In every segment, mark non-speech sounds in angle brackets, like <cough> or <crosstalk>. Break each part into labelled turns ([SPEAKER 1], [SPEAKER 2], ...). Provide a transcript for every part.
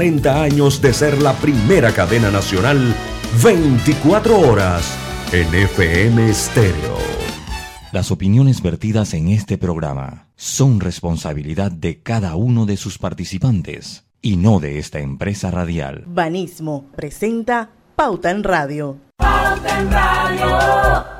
[SPEAKER 1] 40 años de ser la primera cadena nacional 24 horas en FM Stereo.
[SPEAKER 2] Las opiniones vertidas en este programa son responsabilidad de cada uno de sus participantes y no de esta empresa radial.
[SPEAKER 3] Banismo presenta Pauta en Radio.
[SPEAKER 4] Pauta en Radio.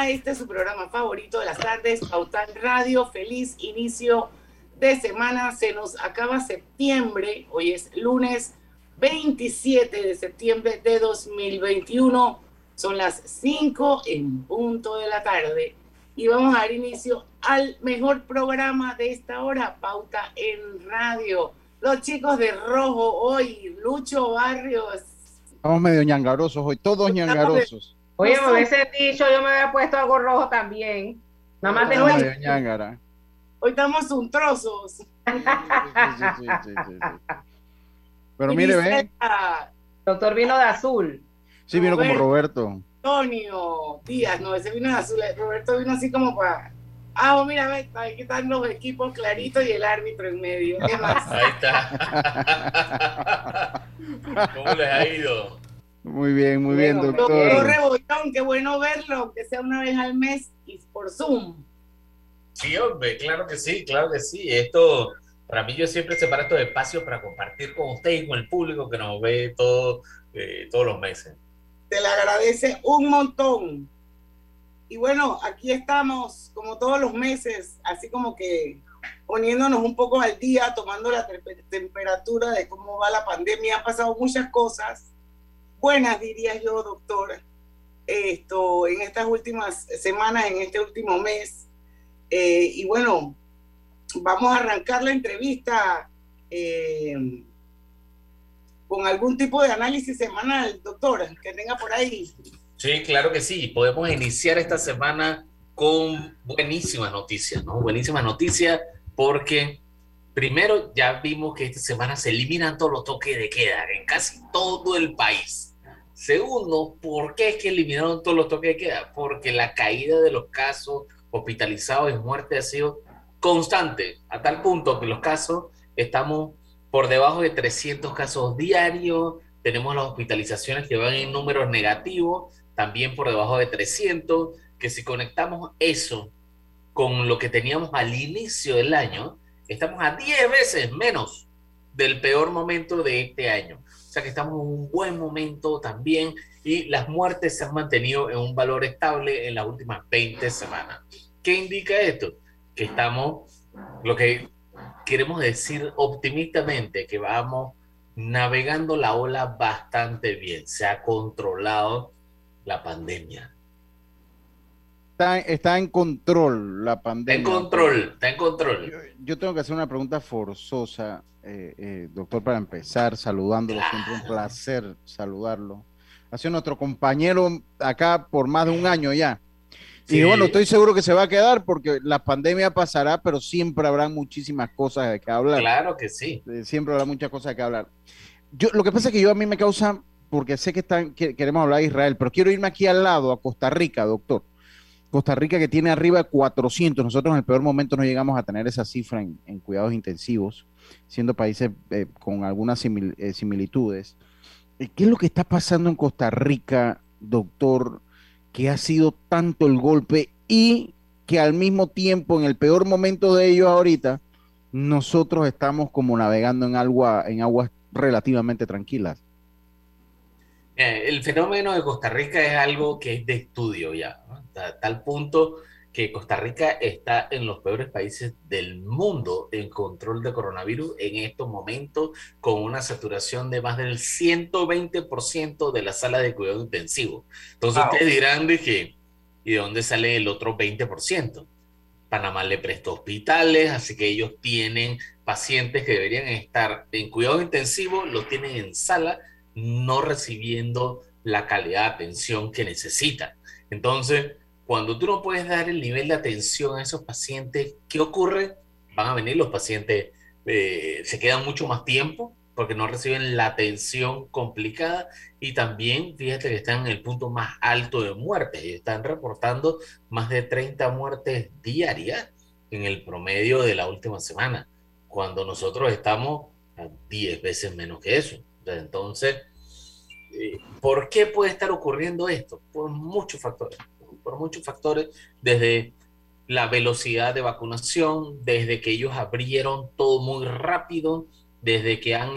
[SPEAKER 4] Este es su programa favorito de las tardes, Pautal Radio. Feliz inicio de semana. Se nos acaba septiembre. Hoy es lunes 27 de septiembre de 2021. Son las 5 en punto de la tarde. Y vamos a dar inicio al mejor programa de esta hora, Pauta en Radio. Los chicos de rojo hoy, Lucho Barrios.
[SPEAKER 5] Estamos medio ñangarosos hoy, todos ñangarosos.
[SPEAKER 6] Oye, me hubiese dicho, yo me había puesto algo rojo también. Nada más tengo
[SPEAKER 5] el...
[SPEAKER 6] Hoy estamos un trozos. Sí, sí,
[SPEAKER 5] sí, Pero mire, ve.
[SPEAKER 6] Doctor vino de azul.
[SPEAKER 5] Sí, vino como Roberto.
[SPEAKER 6] Antonio Díaz, no, ese vino de azul. Roberto vino así como para. Ah, oh, mira, ve, aquí están los equipos claritos y el árbitro en medio. ¿Qué más? <laughs>
[SPEAKER 7] Ahí está. <laughs> ¿Cómo les ha ido?
[SPEAKER 5] Muy bien, muy bien, doctor.
[SPEAKER 6] qué bueno verlo, que sea una vez al mes y por Zoom.
[SPEAKER 7] Sí, hombre, claro que sí, claro que sí. Esto, para mí, yo siempre separo estos espacios para compartir con ustedes y con el público que nos ve todo, eh, todos los meses.
[SPEAKER 6] Te le agradece un montón. Y bueno, aquí estamos, como todos los meses, así como que poniéndonos un poco al día, tomando la temperatura de cómo va la pandemia. Han pasado muchas cosas buenas, diría yo, doctora, esto, en estas últimas semanas, en este último mes. Eh, y bueno, vamos a arrancar la entrevista eh, con algún tipo de análisis semanal, doctora, que tenga por ahí.
[SPEAKER 7] Sí, claro que sí. Podemos iniciar esta semana con buenísimas noticias, ¿no? Buenísimas noticias porque primero ya vimos que esta semana se eliminan todos los toques de queda en casi todo el país. Segundo, ¿por qué es que eliminaron todos los toques de queda? Porque la caída de los casos hospitalizados y muerte ha sido constante, a tal punto que los casos estamos por debajo de 300 casos diarios, tenemos las hospitalizaciones que van en números negativos, también por debajo de 300, que si conectamos eso con lo que teníamos al inicio del año, estamos a 10 veces menos del peor momento de este año. Sea que estamos en un buen momento también y las muertes se han mantenido en un valor estable en las últimas 20 semanas. ¿Qué indica esto? Que estamos, lo que queremos decir optimistamente, que vamos navegando la ola bastante bien. Se ha controlado la pandemia.
[SPEAKER 5] Está, en control la pandemia.
[SPEAKER 7] Está en control, está en control.
[SPEAKER 5] yo tengo que hacer una pregunta forzosa eh, eh, doctor, para empezar, saludándolo, siempre un placer saludarlo. Ha sido nuestro compañero acá por más de un año ya. Y bueno, estoy seguro que se va a quedar porque la pandemia pasará, pero siempre habrá muchísimas cosas de que hablar.
[SPEAKER 7] Claro que sí.
[SPEAKER 5] Eh, siempre habrá muchas cosas de que hablar. Yo, lo que pasa es que yo a mí me causa, porque sé que, están, que queremos hablar de Israel, pero quiero irme aquí al lado, a Costa Rica, doctor. Costa Rica que tiene arriba de 400. Nosotros en el peor momento no llegamos a tener esa cifra en cuidados intensivos siendo países eh, con algunas eh, similitudes. Eh, ¿Qué es lo que está pasando en Costa Rica, doctor, que ha sido tanto el golpe y que al mismo tiempo, en el peor momento de ellos ahorita, nosotros estamos como navegando en, agua, en aguas relativamente tranquilas?
[SPEAKER 7] El fenómeno de Costa Rica es algo que es de estudio ya, a tal punto que Costa Rica está en los peores países del mundo en control de coronavirus en estos momentos, con una saturación de más del 120% de la sala de cuidado intensivo. Entonces ustedes dirán de que, ¿y de dónde sale el otro 20%? Panamá le prestó hospitales, así que ellos tienen pacientes que deberían estar en cuidado intensivo, los tienen en sala, no recibiendo la calidad de atención que necesitan. Entonces, cuando tú no puedes dar el nivel de atención a esos pacientes, ¿qué ocurre? Van a venir los pacientes, eh, se quedan mucho más tiempo, porque no reciben la atención complicada y también fíjate que están en el punto más alto de muertes están reportando más de 30 muertes diarias en el promedio de la última semana, cuando nosotros estamos a 10 veces menos que eso. Entonces, eh, ¿por qué puede estar ocurriendo esto? Por muchos factores, por muchos factores, desde la velocidad de vacunación, desde que ellos abrieron todo muy rápido, desde que han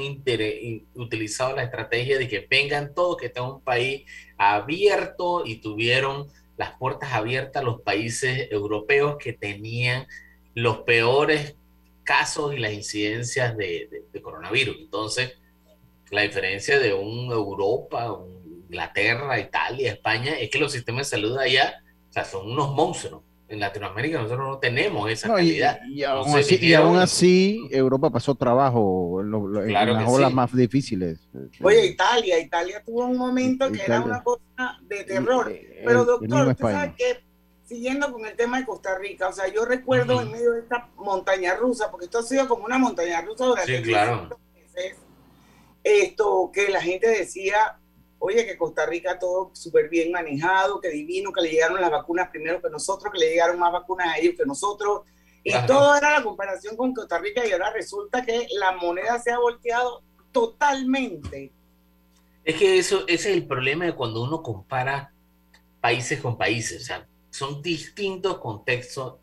[SPEAKER 7] utilizado la estrategia de que vengan todos, que está un país abierto y tuvieron las puertas abiertas a los países europeos que tenían los peores casos y las incidencias de, coronavirus. Entonces, la diferencia de un Europa, Inglaterra, Italia, España, es que los sistemas de salud allá o sea, son unos monstruos en Latinoamérica nosotros no tenemos esa calidad.
[SPEAKER 5] Y, aún así, Europa pasó trabajo en, las olas más difíciles.
[SPEAKER 6] Oye, Italia, Italia tuvo un momento que era una cosa de terror. Pero doctor, usted sabe que, siguiendo con el tema de Costa Rica, o sea, yo recuerdo en medio de esta montaña rusa, porque esto ha sido como una montaña rusa durante
[SPEAKER 7] sí, claro.
[SPEAKER 6] meses, esto que la gente decía, oye, que Costa Rica todo súper bien manejado, que divino, que le llegaron las vacunas primero que nosotros, que le llegaron más vacunas a ellos que nosotros. Y todo era la comparación con Costa Rica y ahora resulta que la moneda se ha volteado totalmente.
[SPEAKER 7] Es que eso ese es el problema de cuando uno compara países con países, o sea, son distintos contextos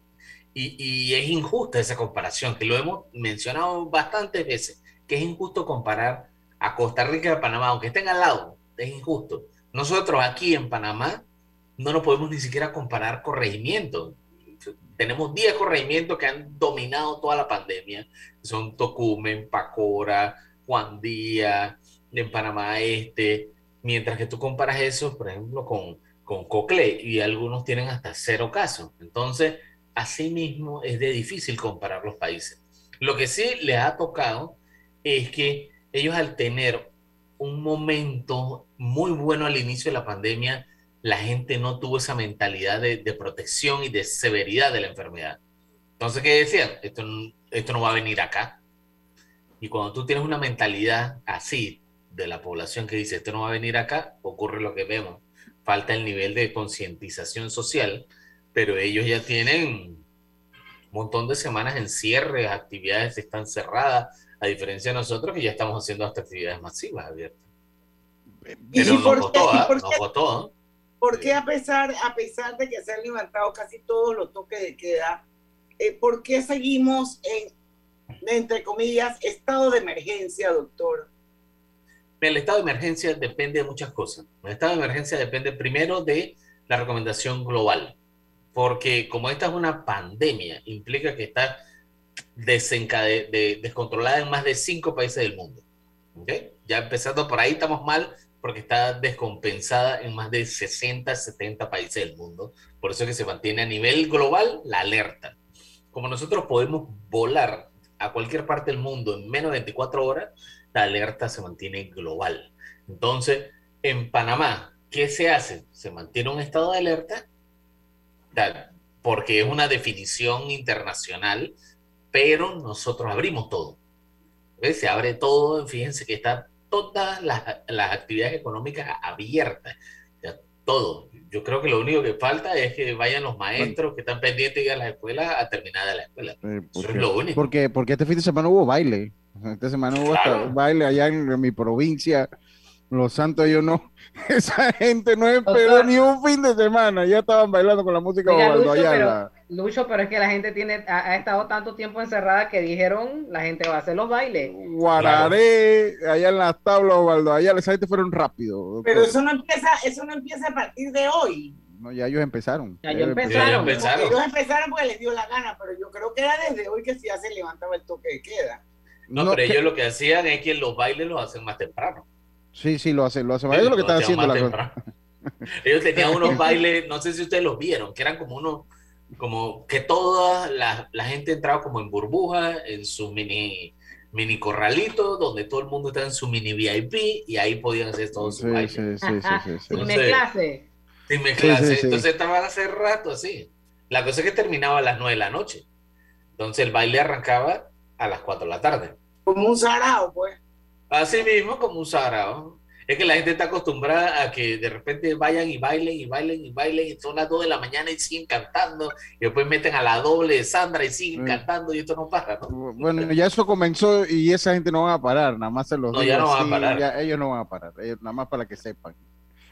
[SPEAKER 7] y, y es injusta esa comparación, que lo hemos mencionado bastantes veces, que es injusto comparar a Costa Rica y a Panamá, aunque estén al lado, es injusto. Nosotros aquí en Panamá no nos podemos ni siquiera comparar corregimientos. Tenemos 10 corregimientos que han dominado toda la pandemia. Son Tocumen, Pacora, Juan Díaz, en Panamá Este. Mientras que tú comparas eso, por ejemplo, con, con Cocle, y algunos tienen hasta cero casos. Entonces, así mismo es de difícil comparar los países. Lo que sí les ha tocado es que ellos al tener un momento muy bueno al inicio de la pandemia, la gente no tuvo esa mentalidad de, protección y de severidad de la enfermedad. Entonces, ¿qué decían? Esto, esto no va a venir acá. Y cuando tú tienes una mentalidad así de la población que dice esto no va a venir acá, ocurre lo que vemos. Falta el nivel de concientización social, pero ellos ya tienen un montón de semanas en cierre, actividades están cerradas, a diferencia de nosotros que ya estamos haciendo hasta actividades masivas abiertas. Pero nos votó, ¿ah? nos votó.
[SPEAKER 6] ¿Por qué a pesar, a pesar de que se han levantado casi todos los toques de queda, eh, por qué seguimos en, entre comillas, estado de emergencia, doctor?
[SPEAKER 7] El estado de emergencia depende de muchas cosas. El estado de emergencia depende primero de la recomendación global, porque como esta es una pandemia, implica que está de, descontrolada en más de cinco países del mundo. Ya empezando por ahí estamos mal porque está descompensada en más de 60, 70 países del mundo. Por eso es que se mantiene a nivel global la alerta. Como nosotros podemos volar a cualquier parte del mundo en menos de 24 horas, la alerta se mantiene global. Entonces, en Panamá, ¿qué se hace? Se mantiene un estado de alerta porque es una definición internacional pero nosotros abrimos todo. Se abre todo, fíjense que están todas las, actividades económicas abiertas, todo. Yo creo que lo único que falta es que vayan los maestros que están pendientes a la escuela a terminar de la escuela. Eh, Eso es lo único.
[SPEAKER 5] Porque, porque este fin de semana hubo baile. Esta semana hubo baile allá en, mi provincia. Los santos, yo no. <laughs> Esa gente no esperó ni un fin de semana. Ya estaban bailando con la música
[SPEAKER 8] allá. Lucho, pero es que la gente tiene, ha, estado tanto tiempo encerrada que dijeron la gente va a hacer los bailes.
[SPEAKER 5] Guararé, allá en las tablas, Osvaldo, allá esa gente fueron rápido.
[SPEAKER 6] Pero eso no empieza, eso no empieza a partir de hoy.
[SPEAKER 5] No, ya ellos empezaron.
[SPEAKER 8] Ya ellos empezaron.
[SPEAKER 6] Ellos empezaron porque les dio la gana, pero yo creo que era desde hoy que ya se levantaba el toque de queda.
[SPEAKER 7] No, pero ellos lo que hacían es que los bailes los hacen más temprano.
[SPEAKER 5] Sí, sí, lo hacen, lo hacen. Eso es lo que están haciendo la cosa. <laughs>
[SPEAKER 7] Ellos tenían unos <laughs> bailes, no sé si ustedes los vieron, que eran como unos como que toda la, la, gente entraba como en burbuja, en su mini, mini corralito, donde todo el mundo estaba en su mini VIP y ahí podían hacer todo su baile. Sí, sí,
[SPEAKER 8] sí, Sin mezclarse.
[SPEAKER 7] Sin mezclarse. Entonces estaban hace rato así. La cosa es que terminaba a las 9 de la noche. Entonces el baile arrancaba a las 4 de la tarde.
[SPEAKER 6] Como un sarao, pues.
[SPEAKER 7] Así mismo como un sagrado. Es que la gente está acostumbrada a que de repente vayan y bailen y bailen y bailen y son las 2 de la mañana y siguen cantando y después meten a la doble de Sandra y siguen
[SPEAKER 5] Mm.
[SPEAKER 7] cantando y esto no para, ¿no?
[SPEAKER 5] Bueno, ya eso comenzó y esa gente no va a parar, nada más se los
[SPEAKER 7] No,
[SPEAKER 5] digo
[SPEAKER 7] ya no van a
[SPEAKER 5] así,
[SPEAKER 7] parar.
[SPEAKER 5] ya ellos no van a parar, ellos, nada más para que sepan.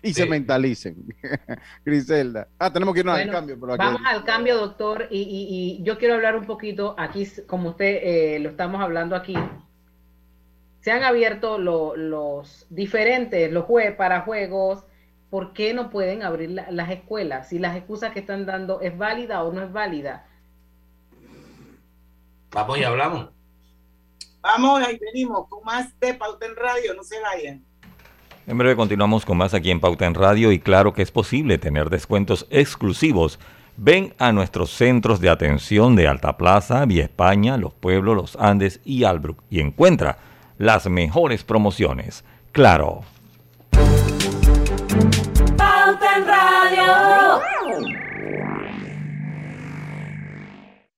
[SPEAKER 5] Y
[SPEAKER 7] Sí.
[SPEAKER 5] se mentalicen. <laughs> Griselda. Ah, tenemos que irnos al
[SPEAKER 8] Bueno,
[SPEAKER 5] cambio. Pero aquí-
[SPEAKER 8] Vamos al cambio, doctor, y, y- y yo quiero hablar un poquito aquí, como usted eh, lo estamos hablando aquí. Se han abierto lo- los diferentes, los juegos para juegos. ¿Por qué no pueden abrir la- las escuelas? Si las excusas que están dando es válida o no es válida.
[SPEAKER 7] Vamos y hablamos.
[SPEAKER 6] Vamos, ahí venimos con más de Pauta en Radio, no se vayan.
[SPEAKER 2] En breve continuamos con más aquí en Pauta en Radio y claro que es posible tener descuentos exclusivos. Ven a nuestros centros de atención de Alta Plaza, Vía España, Los Pueblos, Los Andes y Albrook y encuentra las mejores promociones. Claro.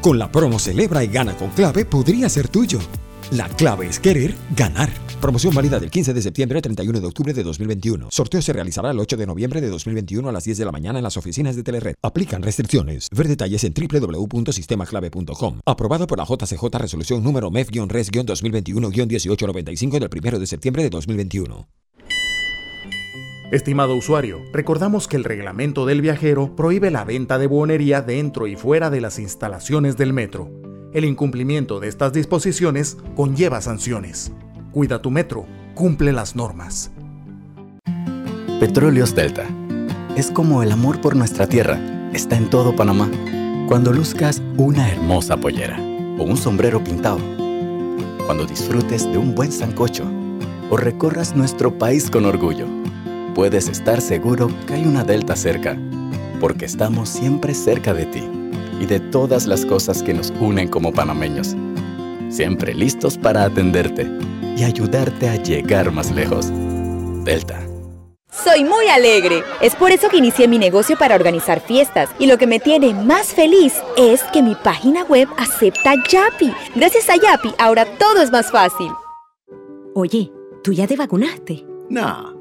[SPEAKER 9] Con la promo Celebra y Gana con Clave podría ser tuyo. La clave es querer ganar. Promoción válida del 15 de septiembre al 31 de octubre de 2021. Sorteo se realizará el 8 de noviembre de 2021 a las 10 de la mañana en las oficinas de Telered. Aplican restricciones. Ver detalles en www.sistemaclave.com. Aprobado por la JCJ Resolución número E MEF-RES-2021-1895 del 1 de septiembre de 2021.
[SPEAKER 10] Estimado usuario, recordamos que el reglamento del viajero prohíbe la venta de buonería dentro y fuera de las instalaciones del metro. El incumplimiento de estas disposiciones conlleva sanciones. Cuida tu metro, cumple las normas.
[SPEAKER 11] Petróleos Delta. Es como el amor por nuestra tierra. Está en todo Panamá. Cuando luzcas una hermosa pollera o un sombrero pintado. Cuando disfrutes de un buen sancocho o recorras nuestro país con orgullo. Puedes estar seguro que hay una Delta cerca, porque estamos siempre cerca de ti y de todas las cosas que nos unen como panameños. Siempre listos para atenderte y ayudarte a llegar más lejos. Delta.
[SPEAKER 12] Soy muy alegre. Es por eso que inicié mi negocio para organizar fiestas. Y lo que me tiene más feliz es que mi página web acepta Yapi. Gracias a Yapi, ahora todo es más fácil.
[SPEAKER 13] Oye, ¿tú ya te vacunaste?
[SPEAKER 14] No,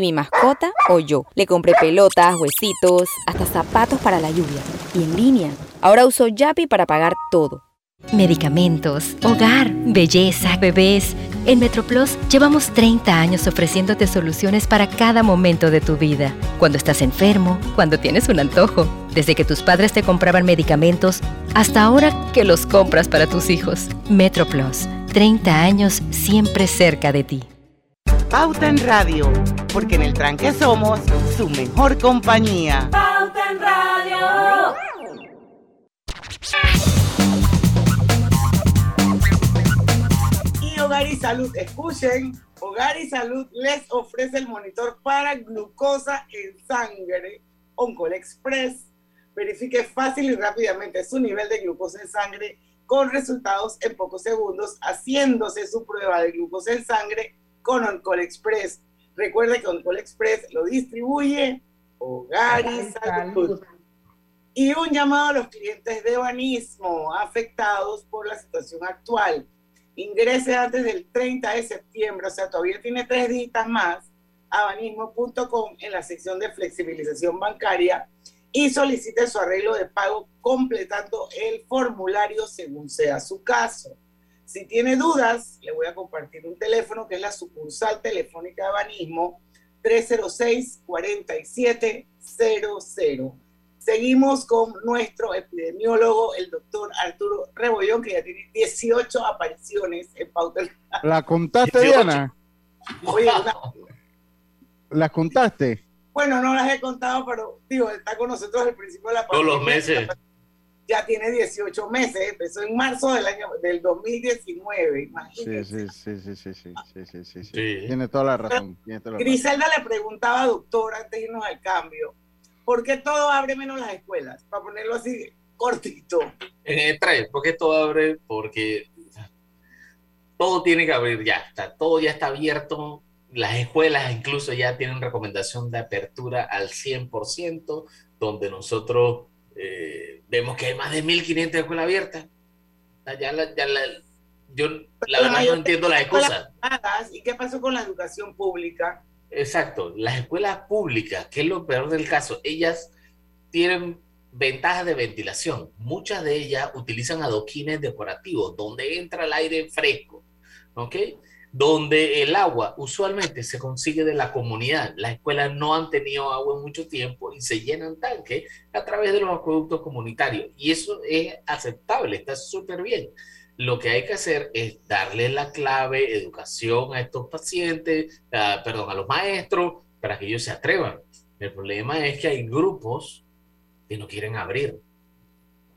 [SPEAKER 12] mi mascota o yo. Le compré pelotas, huesitos, hasta zapatos para la lluvia. Y en línea. Ahora uso Yapi para pagar todo.
[SPEAKER 15] Medicamentos, hogar, belleza, bebés. En MetroPlus llevamos 30 años ofreciéndote soluciones para cada momento de tu vida. Cuando estás enfermo, cuando tienes un antojo, desde que tus padres te compraban medicamentos hasta ahora que los compras para tus hijos. MetroPlus, 30 años siempre cerca de ti.
[SPEAKER 16] Pauta en Radio, porque en el tranque somos su mejor compañía.
[SPEAKER 17] Pauta en Radio.
[SPEAKER 6] Y Hogar y Salud, escuchen, Hogar y Salud les ofrece el monitor para glucosa en sangre, Oncol Express. Verifique fácil y rápidamente su nivel de glucosa en sangre con resultados en pocos segundos, haciéndose su prueba de glucosa en sangre con Oncol Express. Recuerde que Oncol Express lo distribuye Hogar y Salud. Y un llamado a los clientes de Banismo afectados por la situación actual. Ingrese antes del 30 de septiembre, o sea, todavía tiene tres días más, a banismo.com en la sección de flexibilización bancaria y solicite su arreglo de pago completando el formulario según sea su caso. Si tiene dudas, le voy a compartir un teléfono que es la sucursal telefónica de Banismo 306-4700. Seguimos con nuestro epidemiólogo, el doctor Arturo Rebollón, que ya tiene 18 apariciones en Pauta.
[SPEAKER 5] ¿La contaste,
[SPEAKER 6] 18.
[SPEAKER 5] Diana?
[SPEAKER 6] Oye, una-
[SPEAKER 5] ¿La contaste?
[SPEAKER 6] bueno, no las he contado, pero digo, está con nosotros el principio de la
[SPEAKER 7] Todos los
[SPEAKER 6] pandemia.
[SPEAKER 7] meses.
[SPEAKER 6] Ya tiene 18 meses, empezó en marzo del año del 2019,
[SPEAKER 5] Sí,
[SPEAKER 6] imagínate.
[SPEAKER 5] sí, sí, sí, sí, sí, sí, sí, sí, sí. Tiene toda la razón. Tiene toda la razón.
[SPEAKER 6] Griselda le preguntaba, doctor, antes de irnos al cambio, ¿por qué todo abre menos las escuelas? Para ponerlo así cortito.
[SPEAKER 7] En el tren, porque todo abre, porque todo tiene que abrir ya, está, todo ya está abierto, las escuelas incluso ya tienen recomendación de apertura al 100%, donde nosotros eh, vemos que hay más de 1.500 escuelas abiertas. Ya la, ya la- yo la verdad no entiendo las excusas.
[SPEAKER 6] ¿Y qué pasó con la educación pública?
[SPEAKER 7] Exacto, las escuelas públicas, que es lo peor del caso, ellas tienen ventajas de ventilación. Muchas de ellas utilizan adoquines decorativos, donde entra el aire fresco, ¿ok? Donde el agua usualmente se consigue de la comunidad. Las escuelas no han tenido agua en mucho tiempo y se llenan tanques a través de los acueductos comunitarios. Y eso es aceptable, está súper bien. Lo que hay que hacer es darle la clave, educación a estos pacientes, a- perdón, a los maestros, para que ellos se atrevan. El problema es que hay grupos que no quieren abrir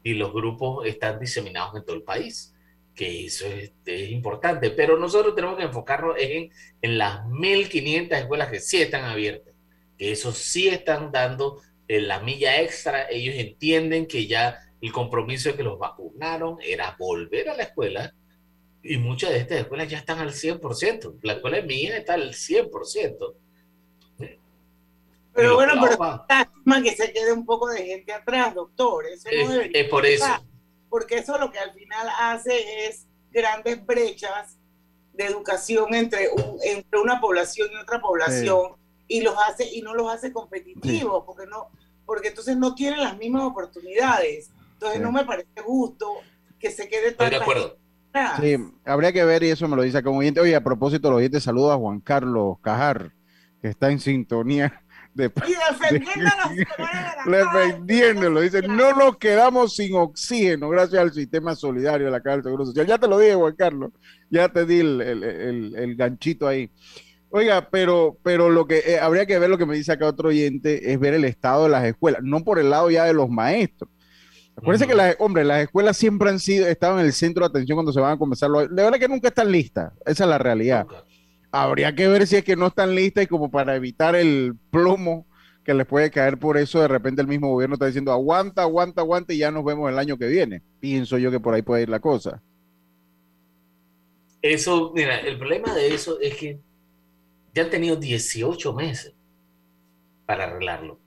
[SPEAKER 7] y los grupos están diseminados en todo el país, que eso es, es importante, pero nosotros tenemos que enfocarnos en, en las 1.500 escuelas que sí están abiertas, que eso sí están dando eh, la milla extra, ellos entienden que ya el compromiso de que los vacunaron era volver a la escuela y muchas de estas escuelas ya están al 100%, la escuela mía está al 100%.
[SPEAKER 6] Pero
[SPEAKER 7] Los
[SPEAKER 6] bueno, pero lástima que se quede un poco de gente atrás, doctor. Eso no
[SPEAKER 7] Es- por eso.
[SPEAKER 6] pasar, Porque eso lo que al final hace es grandes brechas de educación entre, un- entre una población y otra población y los hace y no los hace competitivos porque no porque entonces no tienen las mismas oportunidades entonces
[SPEAKER 5] Sí.
[SPEAKER 6] no me parece justo que se quede
[SPEAKER 7] Estoy de acuerdo.
[SPEAKER 5] Sí, habría que ver, y eso me lo dice un oyente. Oye, a propósito, los oyentes, saludo a Juan Carlos Cajar, que está en sintonía de,
[SPEAKER 6] y defendiendo a los <laughs>
[SPEAKER 5] defendiéndolo. Dice, no nos quedamos sin oxígeno gracias al sistema solidario de la Caja del Seguro Social. Ya te lo dije, Juan Carlos. Ya te di el, el- el- el ganchito ahí. Oiga, pero, pero lo que eh, habría que ver lo que me dice acá otro oyente es ver el estado de las escuelas, no por el lado ya de los maestros. Acuérdense que las, hombre, las escuelas siempre han sido, estado en el centro de atención cuando se van a comenzar los, de verdad que nunca están listas, esa es la realidad. Habría que ver si es que no están listas y como para evitar el plomo que les puede caer por eso, de repente el mismo gobierno está diciendo aguanta, aguanta, aguanta y ya nos vemos el año que viene. Pienso yo que por ahí puede ir la cosa.
[SPEAKER 7] Eso, mira, el problema de eso es que ya han tenido 18 meses para arreglarlo.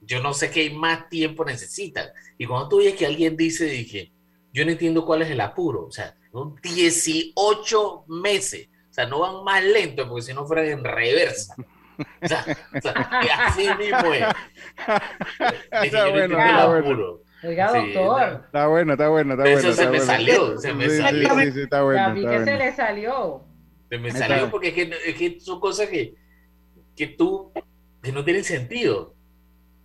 [SPEAKER 7] Yo no sé qué más tiempo necesitan. Y cuando tú oyes que alguien dice, dije, yo no entiendo cuál es el apuro. O sea, son 18 meses. O sea, no van más lento porque si no fueran en reversa. O sea, o sea, que así mismo es. <laughs> Es que yo no
[SPEAKER 5] bueno, está bueno.
[SPEAKER 8] Oiga,
[SPEAKER 7] Sí,
[SPEAKER 8] doctor.
[SPEAKER 5] Está bueno, está bueno, está
[SPEAKER 7] Eso
[SPEAKER 5] bueno.
[SPEAKER 7] se
[SPEAKER 5] está
[SPEAKER 7] me
[SPEAKER 5] bueno.
[SPEAKER 7] salió, se me
[SPEAKER 5] Sí, sí,
[SPEAKER 7] salió.
[SPEAKER 5] Sí, sí, está bueno.
[SPEAKER 8] Vi
[SPEAKER 5] está
[SPEAKER 8] que
[SPEAKER 5] bueno.
[SPEAKER 8] se le salió.
[SPEAKER 7] Se me salió
[SPEAKER 5] está.
[SPEAKER 7] porque es que, es que son cosas que, que tú, que no tienen sentido.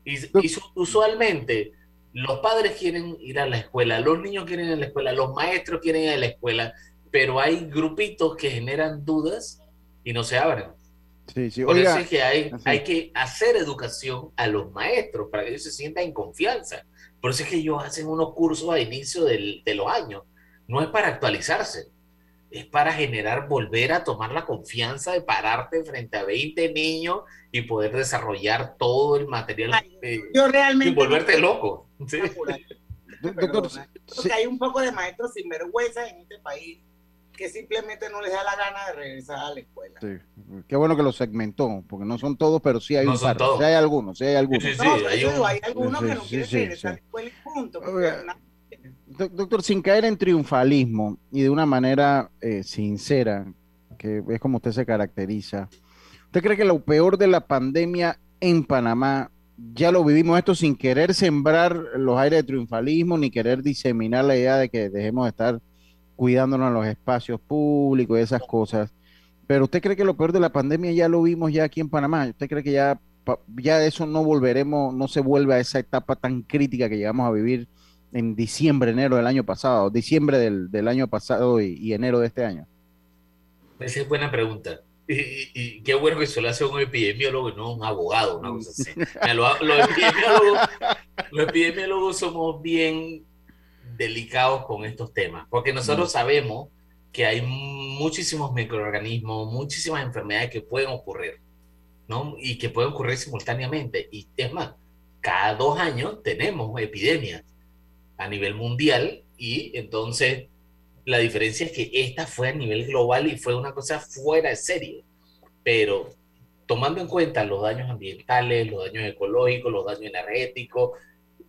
[SPEAKER 7] Y, y su- usualmente los padres quieren ir a la escuela, los niños quieren ir a la escuela, los maestros quieren ir a la escuela, pero hay grupitos que generan dudas y no se abren.
[SPEAKER 5] Sí, sí.
[SPEAKER 7] Por
[SPEAKER 5] Oiga,
[SPEAKER 7] eso es que hay, hay que hacer educación a los maestros para que ellos se sientan en confianza. Por eso es que ellos hacen unos cursos a inicio del- de los años. No es para actualizarse, es para generar, volver a tomar la confianza de pararte frente a 20 niños y poder desarrollar todo el material eh,
[SPEAKER 6] Yo realmente.
[SPEAKER 7] y volverte loco. Sí.
[SPEAKER 5] Doctor,
[SPEAKER 6] Porque hay un poco de maestros sinvergüenza en este país que simplemente no les da la gana de regresar a la escuela.
[SPEAKER 5] Sí, qué bueno que lo segmentó, porque no son todos, pero sí hay
[SPEAKER 7] No
[SPEAKER 5] un par, sí hay algunos, sí hay algunos.
[SPEAKER 7] Sí, sí,
[SPEAKER 6] No,
[SPEAKER 7] sí, hay un-
[SPEAKER 6] hay algunos
[SPEAKER 5] Sí,
[SPEAKER 6] que no
[SPEAKER 5] sí,
[SPEAKER 6] quieren
[SPEAKER 5] sí,
[SPEAKER 6] regresar a
[SPEAKER 5] sí.
[SPEAKER 6] la escuela y punto.
[SPEAKER 5] Doc- Doctor, sin caer en triunfalismo y de una manera eh, sincera, que es como usted se caracteriza, ¿usted cree que lo peor de la pandemia en Panamá ya lo vivimos esto sin querer sembrar los aires de triunfalismo ni querer diseminar la idea de que dejemos de estar cuidándonos en los espacios públicos y esas cosas? Pero ¿usted cree que lo peor de la pandemia ya lo vimos ya aquí en Panamá? ¿Usted cree que ya, ya eso no volveremos, no se vuelve a esa etapa tan crítica que llegamos a vivir en diciembre, enero del año pasado, diciembre del, del año pasado y, y enero de este año?
[SPEAKER 7] Esa es buena pregunta. Y, y- qué bueno que se lo hace un epidemiólogo y no un abogado, una cosa así. <laughs> Los, los epidemiólogos, los epidemiólogos somos bien delicados con estos temas, porque nosotros sabemos que hay muchísimos microorganismos, muchísimas enfermedades que pueden ocurrir, ¿no? Y que pueden ocurrir simultáneamente. Y es más, cada dos años tenemos epidemias a nivel mundial y entonces la diferencia es que esta fue a nivel global y fue una cosa fuera de serie. Pero tomando en cuenta los daños ambientales, los daños ecológicos, los daños energéticos,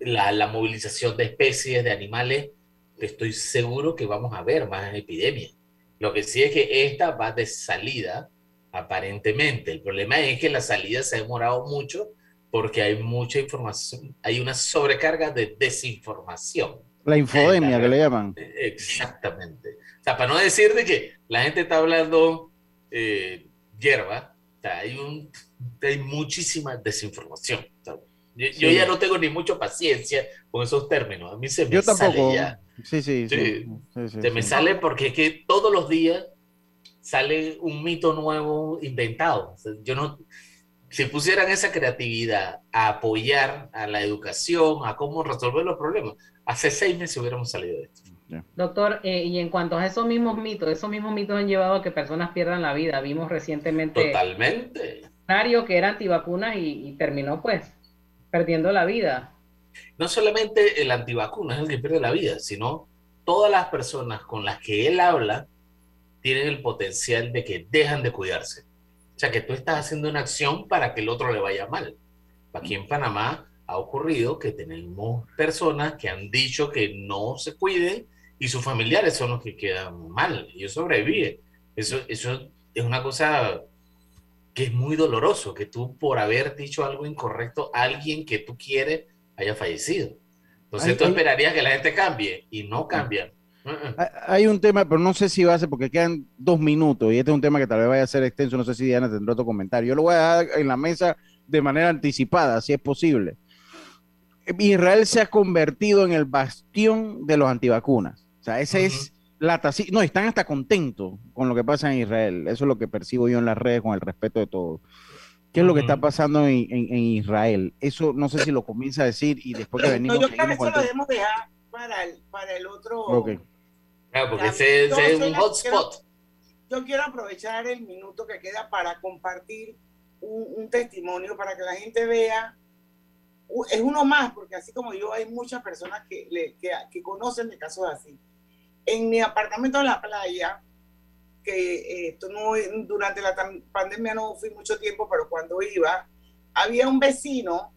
[SPEAKER 7] la, la movilización de especies, de animales, estoy seguro que vamos a ver más epidemias. Lo que sí es que esta va de salida, aparentemente. El problema es que la salida se ha demorado mucho porque hay mucha información, hay una sobrecarga de desinformación.
[SPEAKER 5] La infodemia que le llaman.
[SPEAKER 7] Exactamente. O sea, para no decir de que la gente está hablando eh, hierba, o sea, hay, un, hay muchísima desinformación. O sea, yo, ya no tengo ni mucha paciencia con esos términos. A mí se me
[SPEAKER 5] Yo tampoco.
[SPEAKER 7] sale ya.
[SPEAKER 5] Sí, sí, sí.
[SPEAKER 7] Sí.
[SPEAKER 5] sí, sí,
[SPEAKER 7] Se me sale porque es que todos los días sale un mito nuevo inventado. O sea, yo no, si pusieran esa creatividad a apoyar a la educación, a cómo resolver los problemas, hace seis meses hubiéramos salido de esto.
[SPEAKER 8] Doctor, eh, y en cuanto a esos mismos mitos, esos mismos mitos han llevado a que personas pierdan la vida. Vimos recientemente
[SPEAKER 7] Totalmente.
[SPEAKER 8] Mario que era antivacunas y, y terminó pues perdiendo la vida.
[SPEAKER 7] No solamente el antivacuna es el que pierde la vida, sino todas las personas con las que él habla tienen el potencial de que dejan de cuidarse. O sea, que tú estás haciendo una acción para que el otro le vaya mal. Aquí en Panamá ha ocurrido que tenemos personas que han dicho que no se cuiden y sus familiares son los que quedan mal. Y ellos sobreviven. Eso, eso es una cosa que es muy doloroso, que tú por haber dicho algo incorrecto, alguien que tú quieres haya fallecido. Entonces
[SPEAKER 5] Ay,
[SPEAKER 7] tú
[SPEAKER 5] ay.
[SPEAKER 7] esperarías que la gente cambie y no cambian.
[SPEAKER 5] Hay- un tema, pero no sé si va a ser, porque quedan dos minutos y este es un tema que tal vez vaya a ser extenso, no sé si Diana tendrá otro comentario. Yo lo voy a dar en la mesa de manera anticipada, si es posible. Israel se ha convertido en el bastión de los antivacunas. O sea, esa es la taci- No, están hasta contentos con lo que pasa en Israel. Eso es lo que percibo yo en las redes con el respeto de todos. ¿Qué es lo que está pasando en, en- en Israel? Eso no sé si lo comienza a decir y después que
[SPEAKER 6] No,
[SPEAKER 5] venimos
[SPEAKER 6] yo creo que eso lo debemos dejar para el, para el otro.
[SPEAKER 5] Ok.
[SPEAKER 7] Claro, porque ese, es un hotspot.
[SPEAKER 6] Yo quiero aprovechar el minuto que queda para compartir un, un testimonio para que la gente vea. Es uno más, porque así como yo, hay muchas personas que, le- que, que conocen de casos así. En mi apartamento en la playa, que eh, esto no, durante la pandemia no fui mucho tiempo, pero cuando iba, había un vecino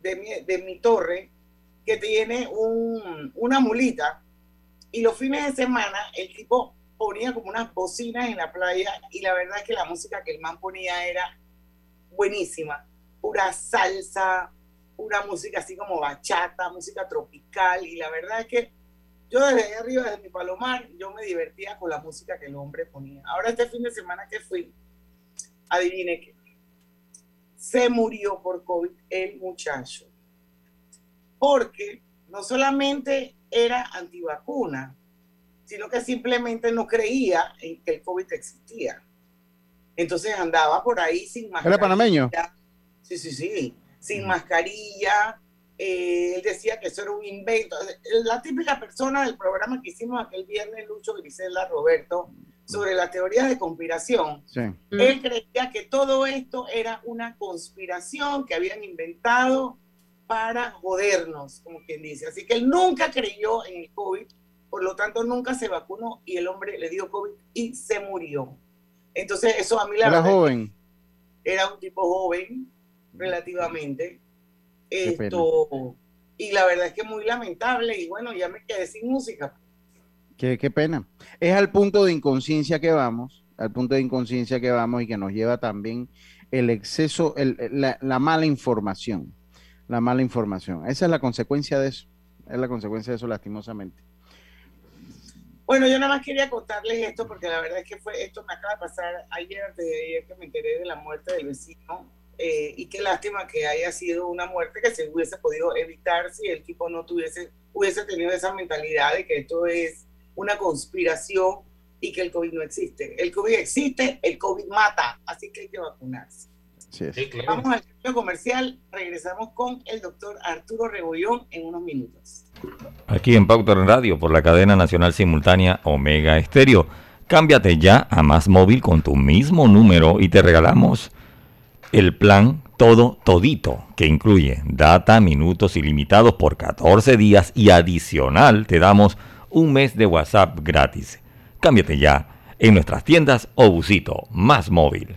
[SPEAKER 6] de mi, de mi torre que tiene un, una mulita y los fines de semana el tipo ponía como unas bocinas en la playa y la verdad es que la música que el man ponía era buenísima, pura salsa, pura música así como bachata, música tropical. Y la verdad es que yo desde ahí arriba, desde mi palomar, yo me divertía con la música que el hombre ponía. Ahora este fin de semana que fui, adivine qué, se murió por COVID el muchacho, porque no solamente era antivacuna, sino que simplemente no creía en que el COVID existía. Entonces andaba por ahí sin mascarilla.
[SPEAKER 5] ¿Era panameño?
[SPEAKER 6] Sí, sí, sí, sin mascarilla. eh, él decía que eso era un invento. La típica persona del programa que hicimos aquel viernes, Lucho, Griselda, Roberto, sobre las teorías de conspiración.
[SPEAKER 5] Sí.
[SPEAKER 6] Él creía que todo esto era una conspiración que habían inventado para jodernos, como quien dice. Así que él nunca creyó en el COVID, por lo tanto nunca se vacunó y el hombre le dio COVID y se murió. Entonces eso a mí la
[SPEAKER 5] Era
[SPEAKER 6] verdad
[SPEAKER 5] joven.
[SPEAKER 6] era un tipo joven relativamente.
[SPEAKER 5] Qué pena.
[SPEAKER 6] Esto, y la verdad es que muy lamentable y bueno, ya me quedé sin música.
[SPEAKER 5] Qué, qué pena. Es al punto de inconsciencia que vamos, al punto de inconsciencia que vamos y que nos lleva también el exceso, el- la, la mala información, la mala información. Esa es la consecuencia de eso, es la consecuencia de eso lastimosamente.
[SPEAKER 6] Bueno, yo nada más quería contarles esto porque la verdad es que fue esto me acaba de pasar ayer, de ayer que me enteré de la muerte del vecino eh, y qué lástima que haya sido una muerte que se hubiese podido evitar si el tipo no tuviese hubiese tenido esa mentalidad de que esto es una conspiración y que el COVID no existe. El COVID existe, el COVID mata, así que hay que vacunarse.
[SPEAKER 5] Sí, es.
[SPEAKER 6] Vamos al cambio comercial, regresamos con el doctor Arturo Rebollón en unos minutos.
[SPEAKER 2] Aquí en Pauta en Radio por la cadena nacional simultánea Omega Estéreo. Cámbiate ya a Más Móvil con tu mismo número y te regalamos el plan todo todito que incluye data, minutos ilimitados por 14 días y adicional te damos un mes de WhatsApp gratis. Cámbiate ya en nuestras tiendas o busito Más Móvil.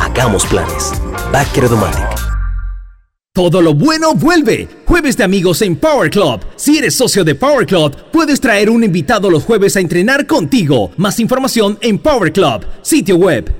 [SPEAKER 18] Hagamos planes. Backer Automatic.
[SPEAKER 19] Todo lo bueno vuelve. Jueves de amigos en Power Club. Si eres socio de Power Club, puedes traer un invitado los jueves a entrenar contigo. Más información en Power Club, sitio web.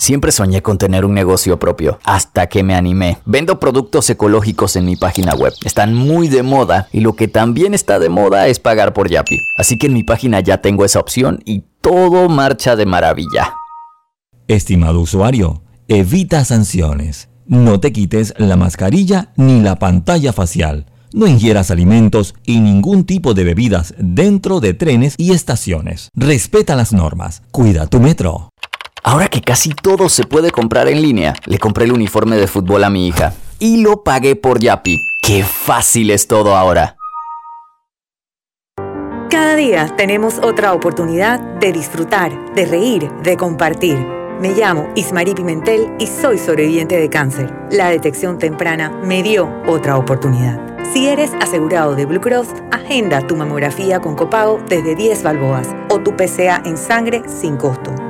[SPEAKER 20] Siempre soñé con tener un negocio propio, hasta que me animé. Vendo productos ecológicos en mi página web. Están muy de moda y lo que también está de moda es pagar por Yapi. Así que en mi página ya tengo esa opción y todo marcha de maravilla.
[SPEAKER 2] Estimado usuario, evita sanciones. No te quites la mascarilla ni la pantalla facial. No ingieras alimentos y ningún tipo de bebidas dentro de trenes y estaciones. Respeta las normas. Cuida tu metro.
[SPEAKER 20] Ahora que casi todo se puede comprar en línea, le compré el uniforme de fútbol a mi hija y lo pagué por Yapi. ¡Qué fácil es todo ahora!
[SPEAKER 16] Cada día tenemos otra oportunidad de disfrutar, de reír, de compartir. Me llamo Ismarí Pimentel y soy sobreviviente de cáncer. La detección temprana me dio otra oportunidad. Si eres asegurado de Blue Cross, agenda tu mamografía con copago desde 10 balboas o tu PCA en sangre sin costo.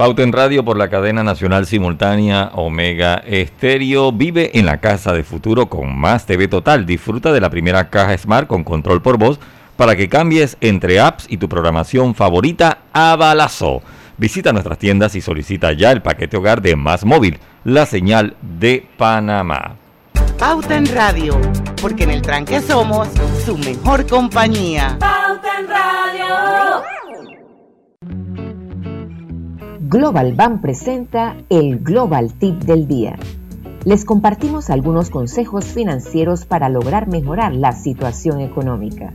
[SPEAKER 2] Pauta en Radio por la cadena nacional simultánea Omega Estéreo. Vive en la casa de futuro con más TV Total. Disfruta de la primera caja Smart con control por voz para que cambies entre apps y tu programación favorita a balazo. Visita nuestras tiendas y solicita ya el paquete hogar de Más Móvil, la señal de Panamá.
[SPEAKER 21] Pauta en Radio, porque en el tranque somos su mejor compañía.
[SPEAKER 22] Pauta en Radio.
[SPEAKER 23] Global Bank presenta el Global Tip del Día. Les compartimos algunos consejos financieros para lograr mejorar la situación económica.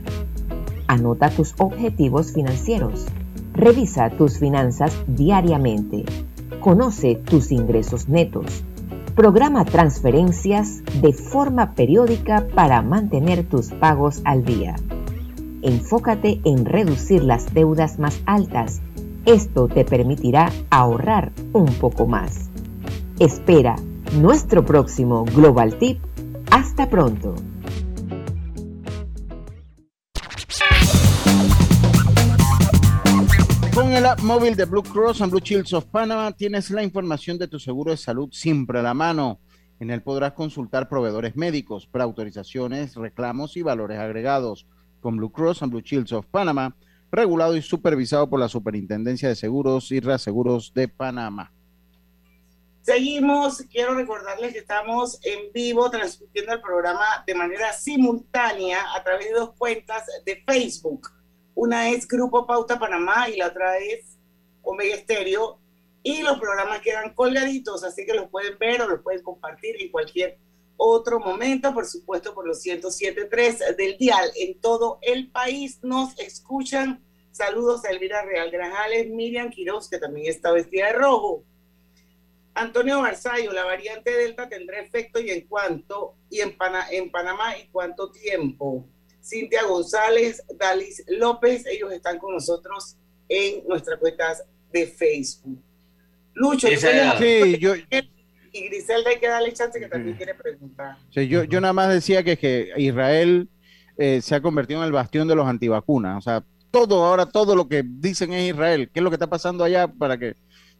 [SPEAKER 23] Anota tus objetivos financieros. Revisa tus finanzas diariamente. Conoce tus ingresos netos. Programa transferencias de forma periódica para mantener tus pagos al día. Enfócate en reducir las deudas más altas esto te permitirá ahorrar un poco más. Espera nuestro próximo Global Tip. Hasta pronto.
[SPEAKER 5] Con el app móvil de Blue Cross and Blue Shields of Panama tienes la información de tu seguro de salud siempre a la mano. En él podrás consultar proveedores médicos, preautorizaciones, reclamos y valores agregados. Con Blue Cross and Blue Shields of Panama regulado y supervisado por la Superintendencia de Seguros y Reaseguros de Panamá.
[SPEAKER 6] Seguimos, quiero recordarles que estamos en vivo transmitiendo el programa de manera simultánea a través de dos cuentas de Facebook. Una es Grupo Pauta Panamá y la otra es Omega Estéreo. Y los programas quedan colgaditos, así que los pueden ver o los pueden compartir en cualquier otro momento, por supuesto, por los 107.3 del dial. En todo el país nos escuchan. Saludos a Elvira Real Grajales, Miriam Quiroz, que también está vestida de rojo. Antonio Barzallo, la variante Delta tendrá efecto y en cuánto, y en, en Panamá y cuánto tiempo. Cintia González, Dalis López, ellos están con nosotros en nuestras cuentas de Facebook. Lucho,
[SPEAKER 5] sí, yo,
[SPEAKER 6] y Griselda hay que darle chance que también quiere preguntar.
[SPEAKER 5] yo, yo nada más decía que, que Israel eh, se ha convertido en el bastión de los antivacunas. O sea, todo, ahora todo lo que dicen es Israel. ¿Qué es lo que está pasando allá para que,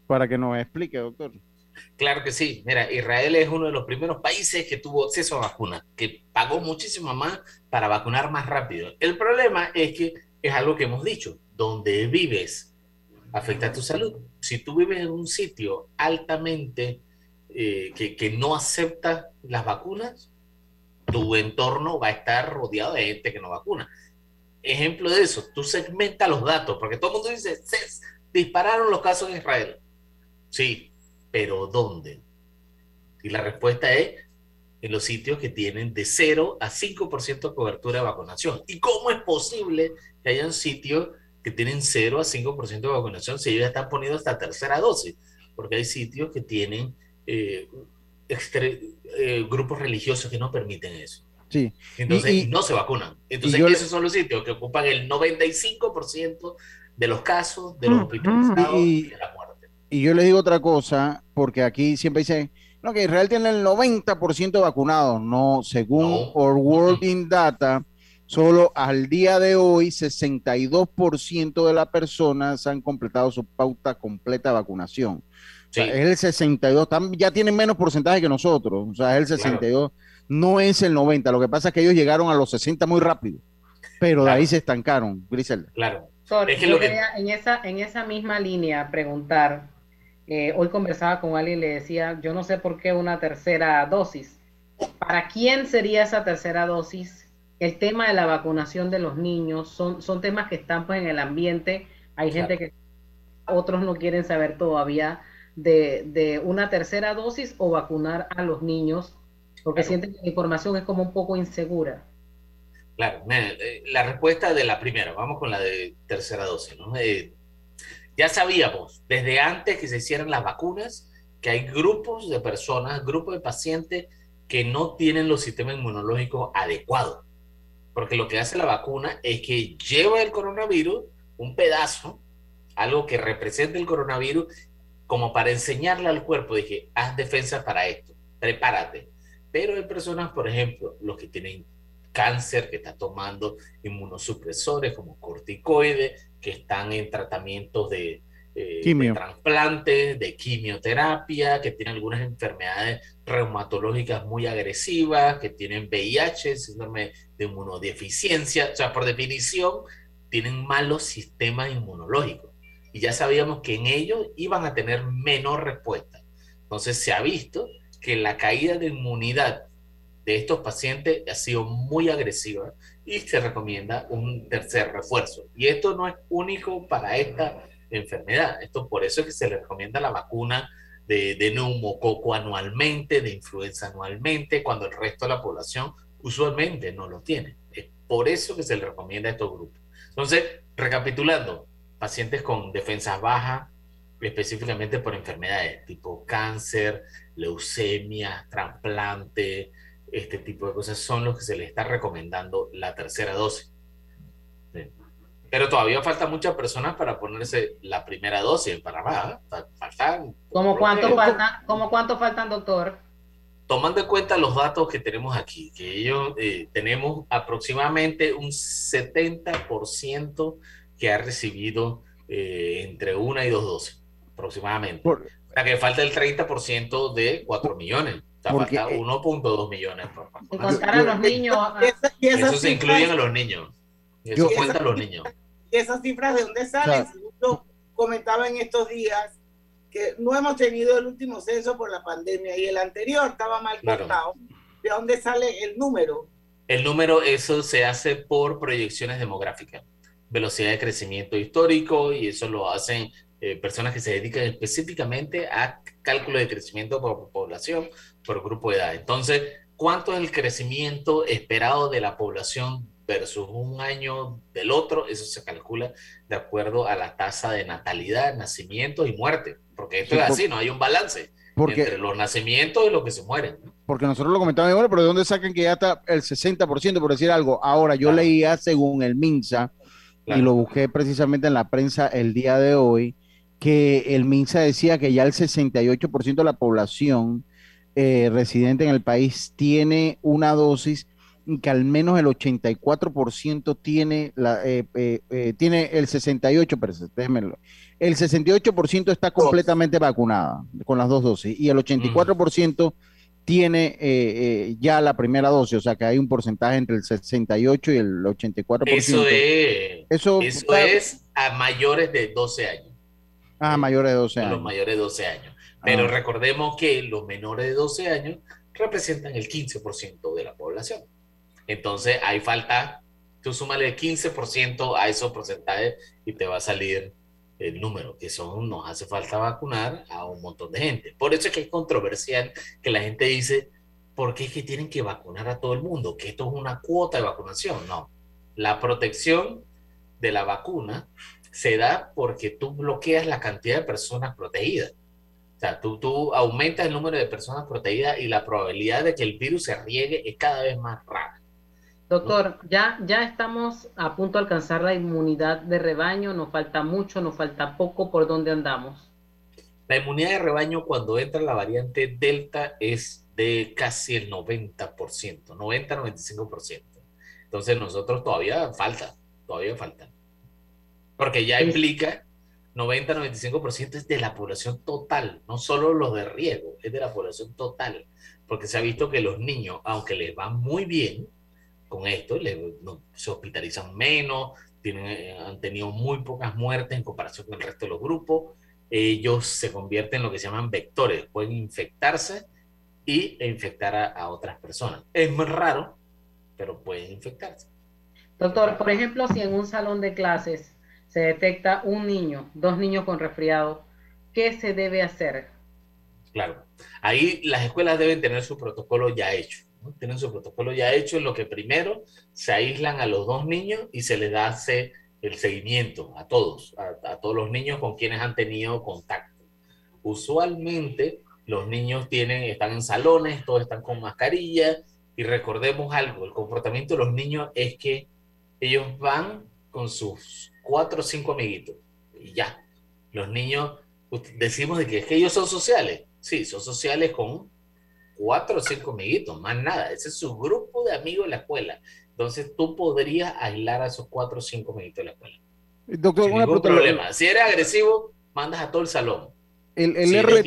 [SPEAKER 5] para que nos explique, doctor?
[SPEAKER 7] Claro que sí. Mira, Israel es uno de los primeros países que tuvo acceso a vacunas, que pagó muchísimo más para vacunar más rápido. El problema es que es algo que hemos dicho, donde vives afecta a tu salud. Si tú vives en un sitio altamente eh, que, no acepta las vacunas, tu entorno va a estar rodeado de gente que no vacuna. Ejemplo de eso, tú segmentas los datos, porque todo el mundo dice, se dispararon los casos en Israel. Sí, pero ¿dónde? Y la respuesta es en los sitios que tienen de 0 a 5% de cobertura de vacunación. ¿Y cómo es posible que hayan sitios que tienen 0 a 5% de vacunación si ellos ya están poniendo hasta tercera dosis? Porque hay sitios que tienen eh, eh, grupos religiosos que no permiten eso.
[SPEAKER 5] Sí.
[SPEAKER 7] Entonces no se vacunan. Entonces esos son los sitios que ocupan el 95% de los casos de los hospitalizados y, de la muerte.
[SPEAKER 5] Y yo les digo otra cosa, porque aquí siempre dicen, no, que Israel tiene el 90% vacunados. No, según Our World in Data, solo al día de hoy 62% de las personas han completado su pauta completa de vacunación es el 62, ya tienen menos porcentaje que nosotros, o sea, es el 62, no es el 90, lo que pasa es que ellos llegaron a los 60 muy rápido, pero de ahí se estancaron, Griselda.
[SPEAKER 7] Claro.
[SPEAKER 8] en, esa, en esa misma línea preguntar, eh, hoy conversaba con alguien y le decía, yo no sé por qué una tercera dosis. ¿Para quién sería esa tercera dosis? El tema de la vacunación de los niños son, son temas que están pues en el ambiente. Hay gente que otros no quieren saber todavía de, una tercera dosis o vacunar a los niños, porque sienten que la información es como un poco insegura.
[SPEAKER 7] Claro, eh, la respuesta de la primera, vamos con la de tercera dosis. ¿no? Eh, ya sabíamos desde antes que se hicieran las vacunas que hay grupos de personas, grupos de pacientes que no tienen los sistemas inmunológicos adecuados. Porque lo que hace la vacuna es que lleva el coronavirus, un pedazo, algo que representa el coronavirus, como para enseñarle al cuerpo, dije, haz defensa para esto, prepárate. Pero hay personas, por ejemplo, los que tienen cáncer, que están tomando inmunosupresores como corticoides, que están en tratamientos de, eh, de trasplantes, de quimioterapia, que tienen algunas enfermedades reumatológicas muy agresivas, que tienen VIH, síndrome de inmunodeficiencia, o sea, por definición, tienen malos sistemas inmunológicos. Y ya sabíamos que en ellos iban a tener menor respuesta. Entonces se ha visto que la caída de inmunidad de estos pacientes ha sido muy agresiva y se recomienda un tercer refuerzo. Y esto no es único para esta enfermedad. Esto por eso es que se le recomienda la vacuna de, de neumococo anualmente, de influenza anualmente, cuando el resto de la población usualmente no lo tiene. Es por eso que se le recomienda a estos grupos. Entonces, recapitulando, pacientes con defensas bajas, específicamente por enfermedades tipo cáncer, leucemia, trasplante, este tipo de cosas, son los que se les está recomendando la tercera dosis. Pero todavía falta muchas personas para ponerse la primera dosis en Panamá. Faltan.
[SPEAKER 8] ¿Cómo cuánto, falta, ¿Cómo cuánto faltan, doctor?
[SPEAKER 7] Tomando en cuenta los datos que tenemos aquí, que ellos eh, tenemos aproximadamente un 70% que ha recibido eh, entre una y dos dosis, aproximadamente.
[SPEAKER 5] Por-
[SPEAKER 7] o sea que falta el 30% de 4 millones. O sea,
[SPEAKER 5] Porque,
[SPEAKER 7] falta
[SPEAKER 5] eh,
[SPEAKER 7] 1.2 millones. por favor.
[SPEAKER 8] Y contar a los niños. ah,
[SPEAKER 6] Y esas
[SPEAKER 7] Eso se incluyen a los niños. Eso
[SPEAKER 5] Yo-
[SPEAKER 7] cuenta a los niños.
[SPEAKER 6] ¿Y esas cifras de dónde salen?
[SPEAKER 5] Claro.
[SPEAKER 6] Lo comentaba en estos días, que no hemos tenido el último censo por la pandemia y el anterior estaba mal
[SPEAKER 7] Claro.
[SPEAKER 6] contado. ¿De dónde sale el número?
[SPEAKER 7] El número, eso se hace por proyecciones demográficas, velocidad de crecimiento histórico, y eso lo hacen eh, personas que se dedican específicamente a cálculo de crecimiento por población, por grupo de edad. Entonces, ¿cuánto es el crecimiento esperado de la población versus un año del otro? Eso se calcula de acuerdo a la tasa de natalidad, nacimientos y muerte, porque esto
[SPEAKER 5] Sí,
[SPEAKER 7] es
[SPEAKER 5] por-
[SPEAKER 7] así, no hay un balance
[SPEAKER 5] porque-
[SPEAKER 7] entre los nacimientos y los que se mueren. ¿no?
[SPEAKER 5] Porque nosotros lo comentábamos, bueno, pero ¿de dónde sacan que ya está el 60% por decir algo? Ahora, yo
[SPEAKER 7] Claro.
[SPEAKER 5] leía según el MINSA,
[SPEAKER 7] Claro.
[SPEAKER 5] y lo busqué precisamente en la prensa el día de hoy, que el MINSA decía que ya el 68% de la población eh, residente en el país tiene una dosis y que al menos el 84% tiene, la, eh, eh, eh, tiene el 68%, pero déjenmelo. El 68% está completamente vacunada con las dos dosis y el 84% tiene eh, eh, ya la primera dosis, o sea que hay un porcentaje entre el 68 y el 84%.
[SPEAKER 7] Eso es,
[SPEAKER 5] Eso-
[SPEAKER 7] eso es a mayores de 12 años.
[SPEAKER 5] Ah, mayores de 12
[SPEAKER 7] a los
[SPEAKER 5] años.
[SPEAKER 7] mayores de 12 años. Pero
[SPEAKER 5] Ah.
[SPEAKER 7] recordemos que los menores de 12 años representan el 15% de la población. Entonces, ahí falta, tú súmale el 15% a esos porcentajes y te va a salir el número, que son, nos hace falta vacunar a un montón de gente. Por eso es que es controversial que la gente dice, ¿por qué es que tienen que vacunar a todo el mundo? Que esto es una cuota de vacunación. No, la protección de la vacuna se da porque tú bloqueas la cantidad de personas protegidas. O sea, tú, tú aumentas el número de personas protegidas y la probabilidad de que el virus se riegue es cada vez más rara.
[SPEAKER 8] Doctor, ya, ya estamos a punto de alcanzar la inmunidad de rebaño, nos falta mucho, nos falta poco, ¿por dónde andamos?
[SPEAKER 7] La inmunidad de rebaño cuando entra la variante Delta es de casi el 90%, 90-95%. Entonces nosotros todavía falta, todavía falta. Porque ya implica 90-95% es de la población total, no solo los de riesgo, es de la población total. Porque se ha visto que los niños, aunque les va muy bien con esto, le- no- se hospitalizan menos, tienen, eh, han tenido muy pocas muertes en comparación con el resto de los grupos, ellos se convierten en lo que se llaman vectores, pueden infectarse y e infectar a, a otras personas. Es muy raro, pero pueden infectarse.
[SPEAKER 8] Doctor, por ejemplo, si en un salón de clases se detecta un niño, dos niños con resfriado, ¿qué se debe hacer?
[SPEAKER 7] Claro. Ahí las escuelas deben tener su protocolo ya hecho. Tienen su protocolo ya hecho en lo que primero se aíslan a los dos niños y se les hace el seguimiento a todos, a, a todos los niños con quienes han tenido contacto. Usualmente los niños tienen, están en salones, todos están con mascarilla y recordemos algo, el comportamiento de los niños es que ellos van con sus cuatro o cinco amiguitos y ya. Los niños decimos de que es que ellos son sociales. Sí, son sociales con cuatro o cinco amiguitos, más nada. Ese es su grupo de amigos en la escuela. Entonces tú podrías aislar a esos cuatro o cinco amiguitos de la escuela.
[SPEAKER 5] Doctor,
[SPEAKER 7] Sin ningún problema. Si eres agresivo, mandas a todo el salón.
[SPEAKER 5] El, el
[SPEAKER 7] Si
[SPEAKER 5] RT,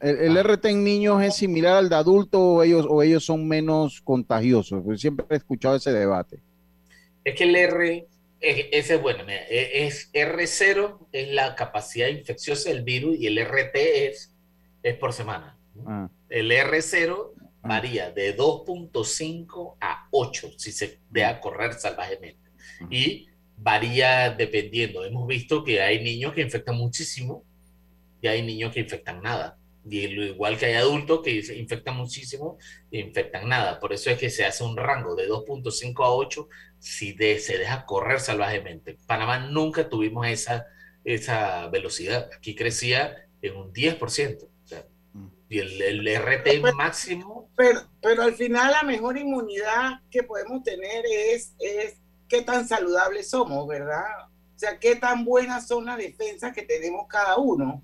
[SPEAKER 5] el, el RT en niños es similar al de adulto o ellos, o ellos son menos contagiosos. Porque siempre he escuchado ese debate.
[SPEAKER 7] Es que el R, es- ese es bueno, mira, e- es R0 es la capacidad infecciosa del virus y el RT es, es por semana.
[SPEAKER 5] Ah.
[SPEAKER 7] El R0 varía de 2.5 a 8 si se deja correr salvajemente. Y varía dependiendo. Hemos visto que hay niños que infectan muchísimo y hay niños que infectan nada. Y lo igual que hay adultos que infectan muchísimo e infectan nada. Por eso es que se hace un rango de 2.5 a 8 si de- se deja correr salvajemente. Panamá nunca tuvimos esa, esa velocidad. Aquí crecía en un 10%. Y el, el RT máximo
[SPEAKER 6] Pero, pero al final la mejor inmunidad que podemos tener es, es qué tan saludables somos, ¿verdad? O sea, qué tan buenas son las defensas que tenemos cada uno.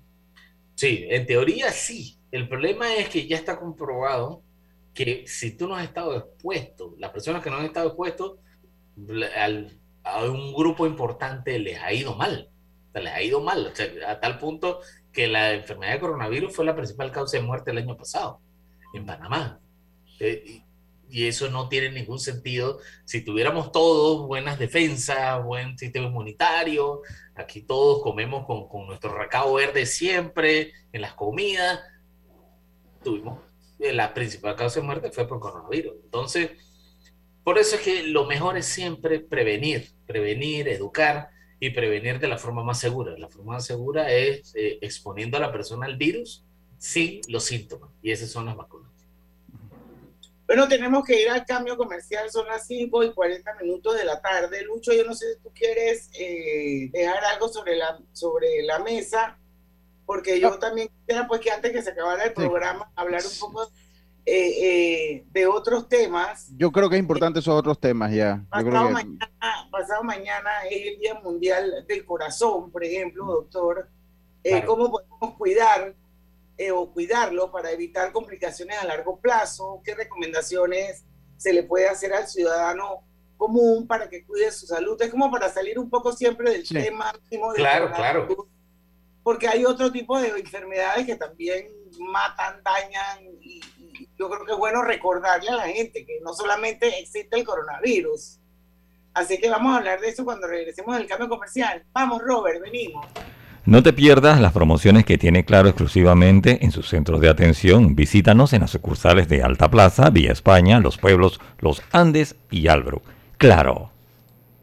[SPEAKER 7] Sí, en teoría sí. El problema es que ya está comprobado que si tú no has estado expuesto, las personas que no han estado expuestos, al- a un grupo importante les ha ido mal. O sea, les ha ido mal. O sea, a tal punto que la enfermedad de coronavirus fue la principal causa de muerte el año pasado en Panamá. Eh, y, eso no tiene ningún sentido. Si tuviéramos todos buenas defensas, buen sistema inmunitario, aquí todos comemos con, con nuestro recado verde siempre, en las comidas, tuvimos eh, la principal causa de muerte fue por coronavirus. Entonces, por eso es que lo mejor es siempre prevenir, prevenir, educar y prevenir de la forma más segura. La forma más segura es eh, exponiendo a la persona al virus sin los síntomas. Y esas son las vacunas.
[SPEAKER 6] Bueno, tenemos que ir al cambio comercial, son las 5 y 40 minutos de la tarde. Lucho, yo no sé si tú quieres eh, dejar algo sobre la, sobre la mesa, porque yo también quisiera pues que antes que se acabara el programa hablar un poco eh, eh, de otros temas.
[SPEAKER 5] Yo creo que es importante esos otros temas ya. Yo creo
[SPEAKER 6] Pasado
[SPEAKER 5] que-
[SPEAKER 6] mañana, pasado mañana es el Día Mundial del Corazón, por ejemplo, doctor. Eh, ¿Cómo podemos cuidar eh, o cuidarlo para evitar complicaciones a largo plazo? ¿Qué recomendaciones se le puede hacer al ciudadano común para que cuide su salud? Es como para salir un poco siempre del tema mismo del
[SPEAKER 7] Claro, claro.
[SPEAKER 6] Porque hay otro tipo de enfermedades que también matan, dañan y yo creo que es bueno recordarle a la gente que no solamente existe el coronavirus. Así que vamos a hablar de eso cuando regresemos del cambio comercial. Vamos, Robert, venimos.
[SPEAKER 2] No te pierdas las promociones que tiene Claro exclusivamente en sus centros de atención. Visítanos en las sucursales de Alta Plaza, Vía España, Los Pueblos, Los Andes y Albrook. Claro.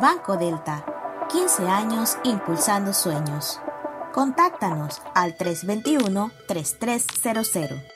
[SPEAKER 24] Banco Delta, 15 años impulsando sueños. Contáctanos al 321-3300.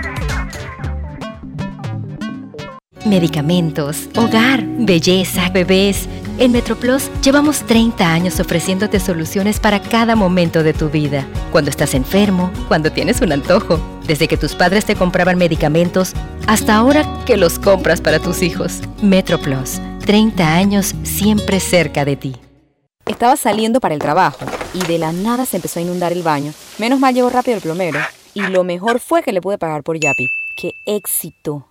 [SPEAKER 25] Medicamentos, hogar, belleza, bebés. En MetroPlus llevamos 30 años ofreciéndote soluciones para cada momento de tu vida. Cuando estás enfermo, cuando tienes un antojo, desde que tus padres te compraban medicamentos hasta ahora que los compras para tus hijos. MetroPlus, 30 años siempre cerca de ti.
[SPEAKER 26] Estaba saliendo para el trabajo y de la nada se empezó a inundar el baño. Menos mal llegó rápido el plomero. Y lo mejor fue que le pude pagar por Yapi. ¡Qué éxito!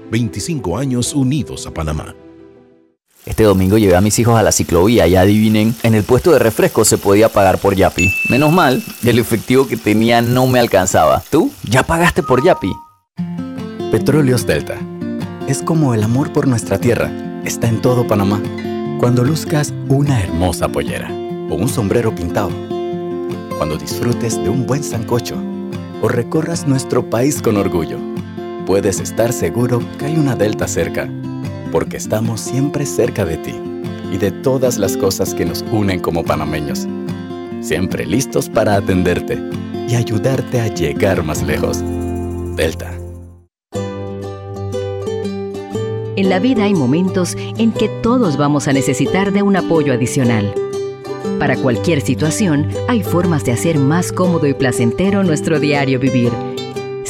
[SPEAKER 27] 25 años unidos a Panamá.
[SPEAKER 20] Este domingo llevé a mis hijos a la ciclovía y adivinen, en el puesto de refresco se podía pagar por Yapi. Menos mal, el efectivo que tenía no me alcanzaba. ¿Tú? ¿Ya pagaste por Yapi?
[SPEAKER 11] Petróleos Delta. Es como el amor por nuestra tierra. Está en todo Panamá. Cuando luzcas una hermosa pollera o un sombrero pintado. Cuando disfrutes de un buen sancocho o recorras nuestro país con orgullo. Puedes estar seguro que hay una Delta cerca porque estamos siempre cerca de ti y de todas las cosas que nos unen como panameños. Siempre listos para atenderte y ayudarte a llegar más lejos. Delta.
[SPEAKER 25] En la vida hay momentos en que todos vamos a necesitar de un apoyo adicional. Para cualquier situación, hay formas de hacer más cómodo y placentero nuestro diario vivir.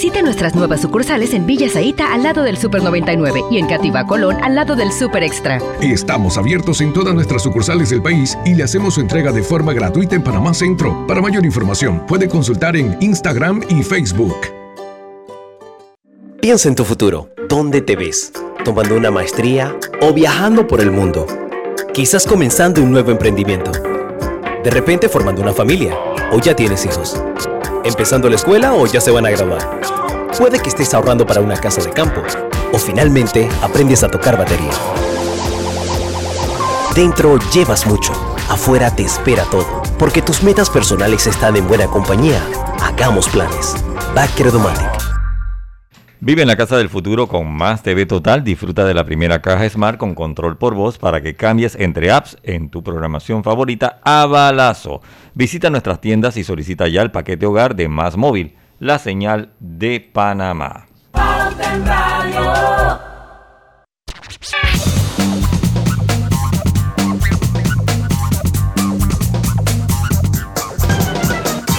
[SPEAKER 25] Visite nuestras nuevas sucursales en Villa Zaita al lado del Super 99 y en Cativa Colón al lado del Super Extra.
[SPEAKER 28] Estamos abiertos en todas nuestras sucursales del país y le hacemos su entrega de forma gratuita en Panamá Centro. Para mayor información, puede consultar en Instagram y Facebook.
[SPEAKER 18] Piensa en tu futuro. ¿Dónde te ves? ¿Tomando una maestría o viajando por el mundo? Quizás comenzando un nuevo emprendimiento. De repente formando una familia o ya tienes hijos. Empezando la escuela o ya se van a graduar. Puede que estés ahorrando para una casa de campo o finalmente aprendes a tocar batería. Dentro llevas mucho, afuera te espera todo, porque tus metas personales están en buena compañía. Hagamos planes. Backer Domatic.
[SPEAKER 2] Vive en la casa del futuro con más TV Total. Disfruta de la primera caja Smart con control por voz para que cambies entre apps en tu programación favorita a balazo. Visita nuestras tiendas y solicita ya el paquete hogar de Más Móvil, la señal de Panamá.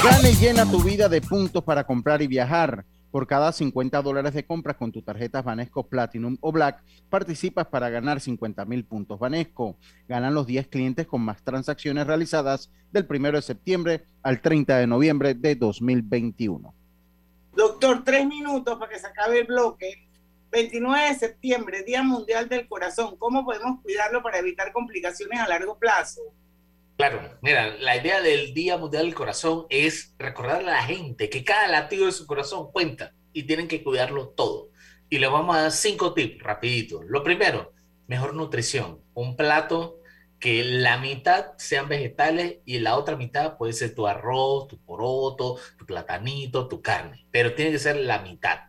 [SPEAKER 5] Gane y llena tu vida de puntos para comprar y viajar. Por cada 50 dólares de compras con tus tarjetas Banesco Platinum o Black, participas para ganar 50 mil puntos Banesco. Ganan los 10 clientes con más transacciones realizadas del 1 de septiembre al 30 de noviembre de 2021.
[SPEAKER 6] Doctor, tres minutos para que se acabe el bloque. 29 de septiembre, Día Mundial del Corazón. ¿Cómo podemos cuidarlo para evitar complicaciones a largo plazo?
[SPEAKER 7] Claro, mira, la idea del Día Mundial del Corazón es recordarle a la gente que cada latido de su corazón cuenta y tienen que cuidarlo todo. Y le vamos a dar cinco tips rapidito. Lo primero, mejor nutrición. Un plato que la mitad sean vegetales y la otra mitad puede ser tu arroz, tu poroto, tu platanito, tu carne, pero tiene que ser la mitad.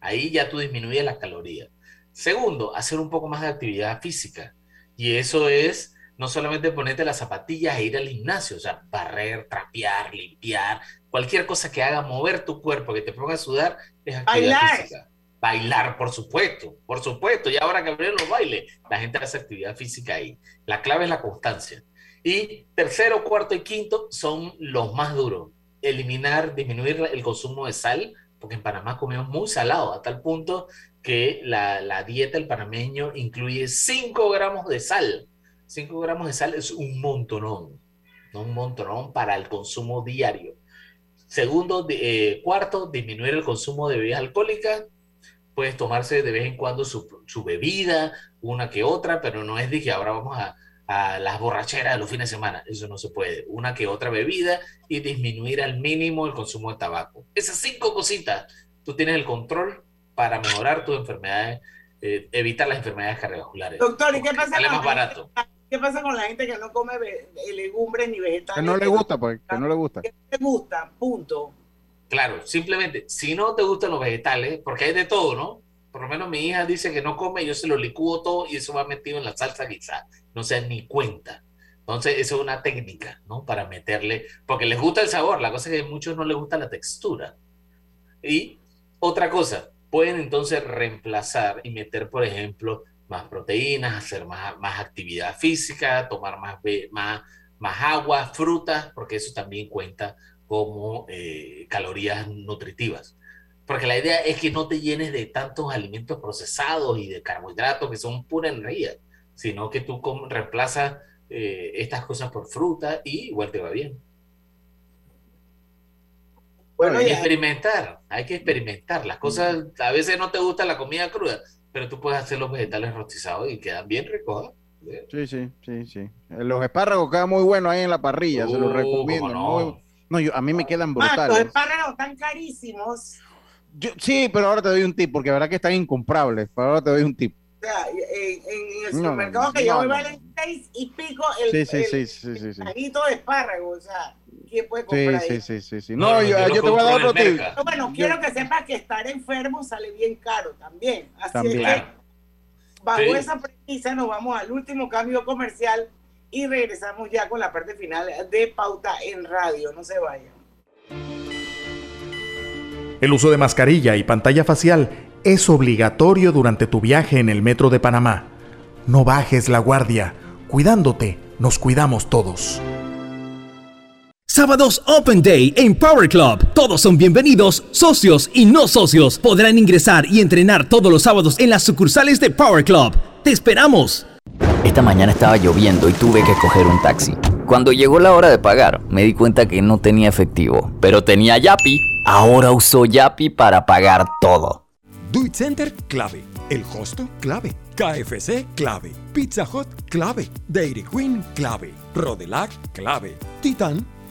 [SPEAKER 7] Ahí ya tú disminuyes las calorías. Segundo, hacer un poco más de actividad física. Y eso es no solamente ponerte las zapatillas e ir al gimnasio, o sea, barrer, trapear, limpiar, cualquier cosa que haga mover tu cuerpo, que te ponga a sudar, es actividad
[SPEAKER 6] Bailar.
[SPEAKER 7] física. Bailar, por supuesto, por supuesto. Y ahora que abrieron los bailes, la gente hace actividad física ahí. La clave es la constancia. Y tercero, cuarto y quinto son los más duros. Eliminar, disminuir el consumo de sal, porque en Panamá comemos muy salado, a tal punto que la, la dieta del panameño incluye 5 gramos de sal. 5 gramos de sal es un montonón, no un montonón para el consumo diario. Segundo, eh, cuarto, disminuir el consumo de bebidas alcohólicas. Puedes tomarse de vez en cuando su, su bebida, una que otra, pero no es de que ahora vamos a, a las borracheras de los fines de semana. Eso no se puede. Una que otra bebida y disminuir al mínimo el consumo de tabaco. Esas cinco cositas, tú tienes el control para mejorar tus enfermedades, eh, evitar las enfermedades cardiovasculares.
[SPEAKER 6] Doctor, ¿y qué pasa,
[SPEAKER 7] Sale más barato.
[SPEAKER 6] Qué pasa con la gente que no come ve- legumbres ni vegetales?
[SPEAKER 5] Que no le gusta, pues, que no le gusta.
[SPEAKER 6] Que no le gusta, punto.
[SPEAKER 7] Claro, simplemente, si no te gustan los vegetales, porque hay de todo, ¿no? Por lo menos mi hija dice que no come, yo se lo licúo todo y eso va metido en la salsa guisada. No se dan ni cuenta. Entonces, eso es una técnica, ¿no? Para meterle, porque les gusta el sabor, la cosa es que a muchos no les gusta la textura. Y otra cosa, pueden entonces reemplazar y meter, por ejemplo, más proteínas, hacer más, más actividad física, tomar más, más, más agua, frutas, porque eso también cuenta como eh, calorías nutritivas. Porque la idea es que no te llenes de tantos alimentos procesados y de carbohidratos que son pura energía, sino que tú reemplazas eh, estas cosas por fruta y igual te va bien. Bueno, hay que experimentar, hay que experimentar. Las cosas, a veces no te gusta la comida cruda, pero tú puedes hacer los vegetales rostizados y quedan bien ricos.
[SPEAKER 5] ¿eh? Sí, sí, sí, sí. Los espárragos quedan muy buenos ahí en la parrilla, se los uh, recomiendo. No, no yo, a mí me quedan brutales.
[SPEAKER 6] los espárragos están carísimos.
[SPEAKER 5] sí, pero ahora te doy un tip, porque verdad que están incomprables. Pero ahora te doy un tip.
[SPEAKER 6] O sea, en, en el supermercado que yo voy valen seis y pico el, sí, sí, sí, sí, sí, sí. de espárrago, o sea, ¿quién puede comprar
[SPEAKER 5] sí, sí, sí, sí, No, yo, yo, te voy a dar otro tip.
[SPEAKER 6] Bueno, quiero que sepas que estar enfermo sale bien caro también. Así es que, bajo esa premisa, nos vamos al último cambio comercial y regresamos ya con la parte final de Pauta en Radio. No se vayan.
[SPEAKER 10] El uso de mascarilla y pantalla facial es obligatorio durante tu viaje en el metro de Panamá. No bajes la guardia. Cuidándote, nos cuidamos todos.
[SPEAKER 29] Sábados Open Day en Power Club. Todos son bienvenidos, socios y no socios. Podrán ingresar y entrenar todos los sábados en las sucursales de Power Club. ¡Te esperamos!
[SPEAKER 20] Esta mañana estaba lloviendo y tuve que coger un taxi. Cuando llegó la hora de pagar, me di cuenta que no tenía efectivo, pero tenía Yapi. Ahora uso Yapi para pagar todo.
[SPEAKER 9] Do Center, clave. El Hosto, clave. KFC, clave. Pizza Hut, clave. Dairy Queen, clave. Rodelac, clave. Titan,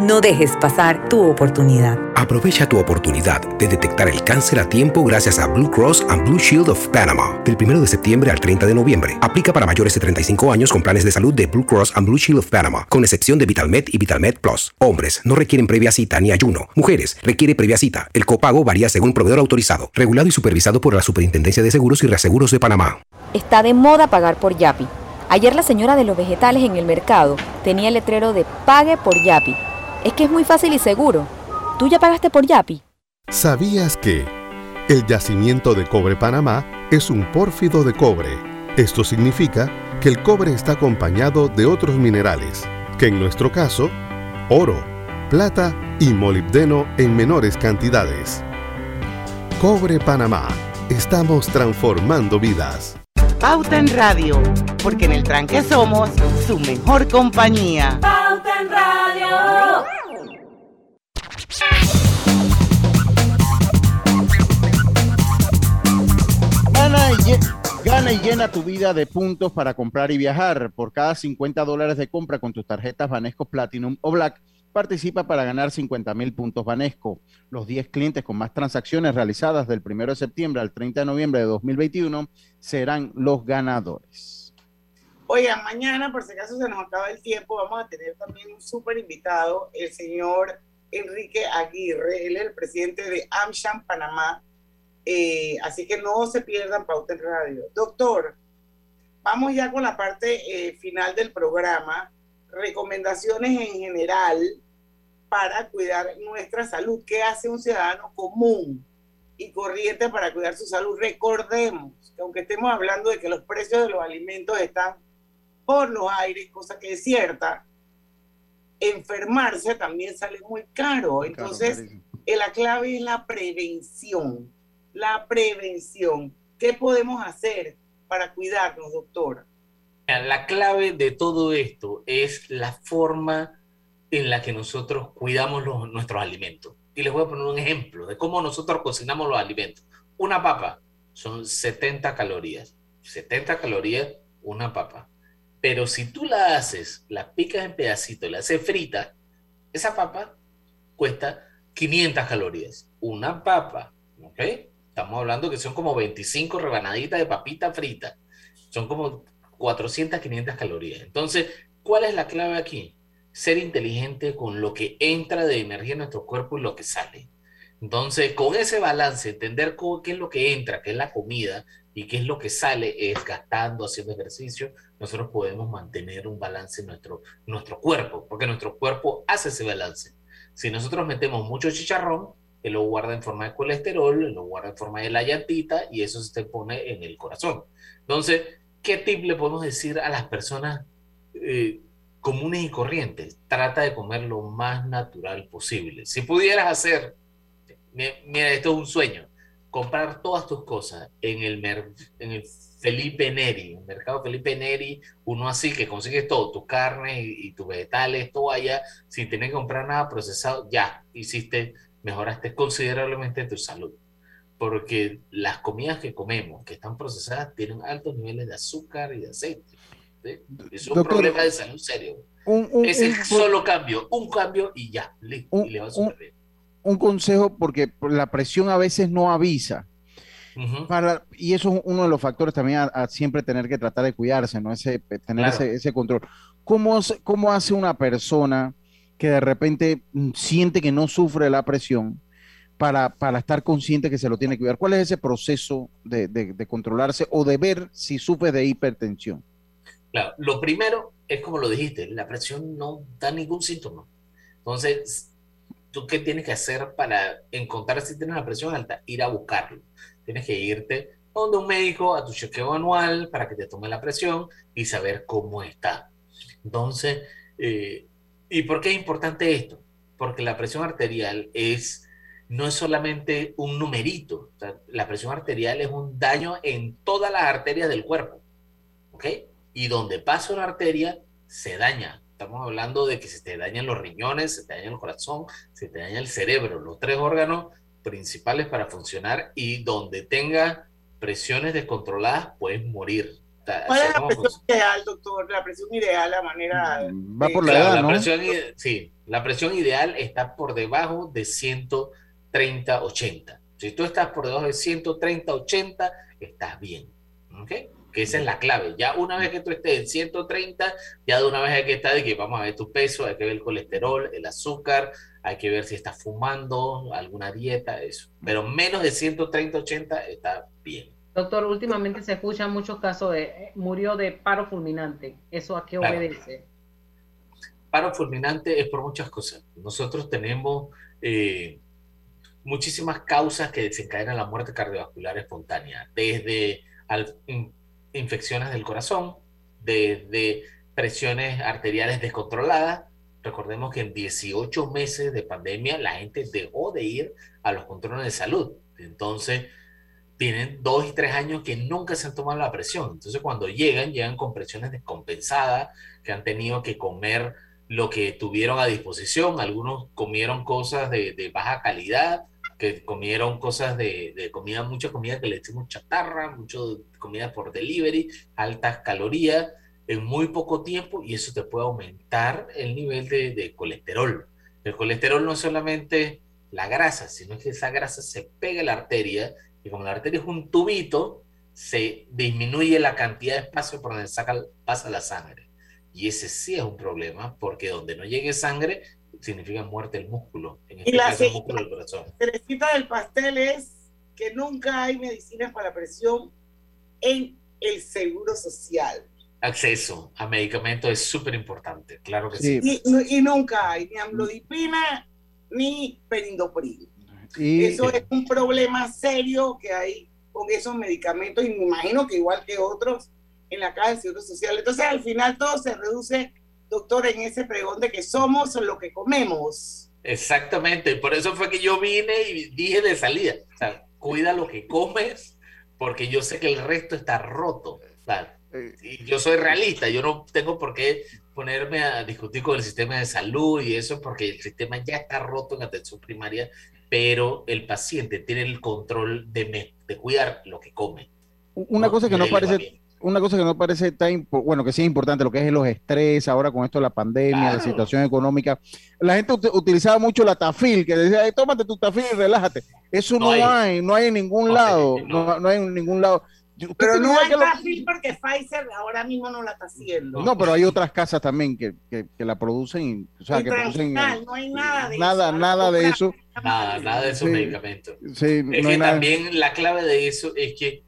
[SPEAKER 16] No dejes pasar tu oportunidad.
[SPEAKER 30] Aprovecha tu oportunidad de detectar el cáncer a tiempo gracias a Blue Cross and Blue Shield of Panama. Del 1 de septiembre al 30 de noviembre. Aplica para mayores de 35 años con planes de salud de Blue Cross and Blue Shield of Panama, con excepción de VitalMed y VitalMed Plus. Hombres no requieren previa cita ni ayuno. Mujeres requiere previa cita. El copago varía según proveedor autorizado, regulado y supervisado por la Superintendencia de Seguros y Reaseguros de Panamá.
[SPEAKER 12] Está de moda pagar por Yapi. Ayer la señora de los vegetales en el mercado tenía el letrero de Pague por Yapi es que es muy fácil y seguro. ¿Tú ya pagaste por Yapi?
[SPEAKER 31] ¿Sabías que el yacimiento de cobre Panamá es un pórfido de cobre? Esto significa que el cobre está acompañado de otros minerales, que en nuestro caso, oro, plata y molibdeno en menores cantidades. Cobre Panamá. Estamos transformando vidas.
[SPEAKER 32] Pauta en Radio, porque en el tranque somos su mejor compañía.
[SPEAKER 33] Pauta en Radio.
[SPEAKER 5] Gana y, llena tu vida de puntos para comprar y viajar. Por cada 50 dólares de compra con tus tarjetas Banesco Platinum o Black, participa para ganar 50 mil puntos Banesco. Los 10 clientes con más transacciones realizadas del 1 de septiembre al 30 de noviembre de 2021 serán los ganadores.
[SPEAKER 6] Oigan, mañana, por si acaso se nos acaba el tiempo, vamos a tener también un súper invitado, el señor Enrique Aguirre. Él es el presidente de AmSham Panamá eh, así que no se pierdan Pauta en Radio. Doctor, vamos ya con la parte eh, final del programa. Recomendaciones en general para cuidar nuestra salud. ¿Qué hace un ciudadano común y corriente para cuidar su salud? Recordemos que aunque estemos hablando de que los precios de los alimentos están por los aires, cosa que es cierta, enfermarse también sale muy caro. Entonces, la clave es la prevención la prevención. ¿Qué podemos hacer para cuidarnos, doctora?
[SPEAKER 7] La clave de todo esto es la forma en la que nosotros cuidamos los, nuestros alimentos. Y les voy a poner un ejemplo de cómo nosotros cocinamos los alimentos. Una papa son 70 calorías. 70 calorías una papa. Pero si tú la haces, la picas en pedacitos, la haces frita, esa papa cuesta 500 calorías. Una papa, ¿ok? Estamos hablando que son como 25 rebanaditas de papita frita. Son como 400, 500 calorías. Entonces, ¿cuál es la clave aquí? Ser inteligente con lo que entra de energía en nuestro cuerpo y lo que sale. Entonces, con ese balance, entender qué es lo que entra, qué es la comida y qué es lo que sale, es gastando, haciendo ejercicio, nosotros podemos mantener un balance en nuestro, nuestro cuerpo, porque nuestro cuerpo hace ese balance. Si nosotros metemos mucho chicharrón, él lo guarda en forma de colesterol, lo guarda en forma de la llantita y eso se te pone en el corazón. Entonces, ¿qué tip le podemos decir a las personas eh, comunes y corrientes? Trata de comer lo más natural posible. Si pudieras hacer, mira, esto es un sueño, comprar todas tus cosas en el, en el Felipe Neri, el mercado Felipe Neri, uno así que consigues todo, tu carne y, tus vegetales, todo allá, sin tener que comprar nada procesado, ya hiciste, mejoraste considerablemente tu salud. Porque las comidas que comemos, que están procesadas, tienen altos niveles de azúcar y de aceite. Es un problema de salud serio. es el solo cambio, un cambio y ya,
[SPEAKER 5] y le va a bien. Un consejo, porque la presión a veces no avisa para, y eso es uno de los factores también a, siempre tener que tratar de cuidarse, ¿no? Ese, tener ese, control. ¿Cómo, ¿Cómo hace una persona que de repente mm, siente que no sufre la presión para, para estar consciente que se lo tiene que cuidar? ¿Cuál es ese proceso de, de, controlarse o de ver si sufre de hipertensión?
[SPEAKER 7] Claro, lo primero es como lo dijiste, la presión no da ningún síntoma. Entonces, ¿tú qué tienes que hacer para encontrar si tienes la presión alta? Ir a buscarlo tienes que irte donde un médico a tu chequeo anual para que te tome la presión y saber cómo está. Entonces, eh, ¿y por qué es importante esto? Porque la presión arterial es no es solamente un numerito, la presión arterial es un daño en todas las arterias del cuerpo, ¿ok? Y donde pasa una arteria, se daña. Estamos hablando de que se te dañan los riñones, se te daña el corazón, se te daña el cerebro, los tres órganos principales para funcionar y donde tenga presiones descontroladas puedes morir.
[SPEAKER 6] ¿Cuál es la presión ideal, doctor? La presión ideal, la manera...
[SPEAKER 5] Mm, va por la edad, ¿no?
[SPEAKER 7] presión, sí, la presión ideal está por debajo de 130-80. Si tú estás por debajo de 130-80, estás bien. ¿Ok? Que esa es la clave. Ya una vez que tú estés en 130, ya de una vez hay que estar de que vamos a ver tu peso, hay que ver el colesterol, el azúcar, hay que ver si está fumando, alguna dieta, eso. Pero menos de 130, 80 está bien.
[SPEAKER 34] Doctor, últimamente se escuchan muchos casos de eh, murió de paro fulminante. ¿Eso a qué obedece?
[SPEAKER 7] Paro fulminante es por muchas cosas. Nosotros tenemos eh, muchísimas causas que desencadenan la muerte cardiovascular espontánea, desde infecciones del corazón, desde presiones arteriales descontroladas, Recordemos que en 18 meses de pandemia la gente dejó de ir a los controles de salud. Entonces, tienen dos y tres años que nunca se han tomado la presión. Entonces, cuando llegan, llegan con presiones descompensadas, que han tenido que comer lo que tuvieron a disposición. Algunos comieron cosas de, baja calidad, comieron cosas de, de, comida, mucha comida que le echamos chatarra, mucho comida por delivery, altas calorías en muy poco tiempo y eso te puede aumentar el nivel de, colesterol. El colesterol no es solamente la grasa, sino que esa grasa se pega a la arteria y como la arteria es un tubito, se disminuye la cantidad de espacio por donde saca, pasa la sangre. Y ese sí es un problema porque donde no llegue sangre significa muerte del músculo. En este
[SPEAKER 6] y la caso, el músculo del corazón. cerecita del pastel es que nunca hay medicinas para la presión en el seguro social
[SPEAKER 7] acceso a medicamentos es súper importante, claro que sí.
[SPEAKER 6] Y, nunca hay ni amlodipina ni perindopril. Eso es un problema serio que hay con esos medicamentos y me imagino que igual que otros en la caja de seguro social. Entonces al final todo se reduce, doctor, en ese pregón de que somos lo que comemos.
[SPEAKER 7] Exactamente, por eso fue que yo vine y dije de salida, o sea, cuida lo que comes porque yo sé que el resto está roto. Y yo soy realista, yo no tengo por qué ponerme a discutir con el sistema de salud y eso porque el sistema ya está roto en atención primaria, pero el paciente tiene el control de, me- de cuidar lo que come.
[SPEAKER 5] Una
[SPEAKER 7] No,
[SPEAKER 5] cosa que no parece,
[SPEAKER 7] bien.
[SPEAKER 5] Una cosa que no parece tan bueno, que sí es importante, lo que es los estrés, ahora con esto de la pandemia, la
[SPEAKER 7] Claro.
[SPEAKER 5] situación económica. La gente ut- utilizaba mucho la tafil, que decía, "Ay, tómate tu tafil y relájate. Eso no,
[SPEAKER 7] No
[SPEAKER 5] hay.
[SPEAKER 7] hay.
[SPEAKER 5] no hay en ningún
[SPEAKER 7] No,
[SPEAKER 5] lado, no. no hay en ningún lado. ¿Usted
[SPEAKER 6] Pero no hay
[SPEAKER 5] lo-
[SPEAKER 6] fácil porque Pfizer ahora mismo no la está haciendo.
[SPEAKER 5] No, pero hay otras casas también que, que, que la producen, o sea, que producen
[SPEAKER 6] no hay nada de
[SPEAKER 5] nada,
[SPEAKER 6] eso.
[SPEAKER 5] nada de eso.
[SPEAKER 7] Nada, nada de esos
[SPEAKER 5] Sí.
[SPEAKER 7] medicamentos.
[SPEAKER 5] Sí,
[SPEAKER 7] Es
[SPEAKER 5] no
[SPEAKER 7] que también la clave de eso es que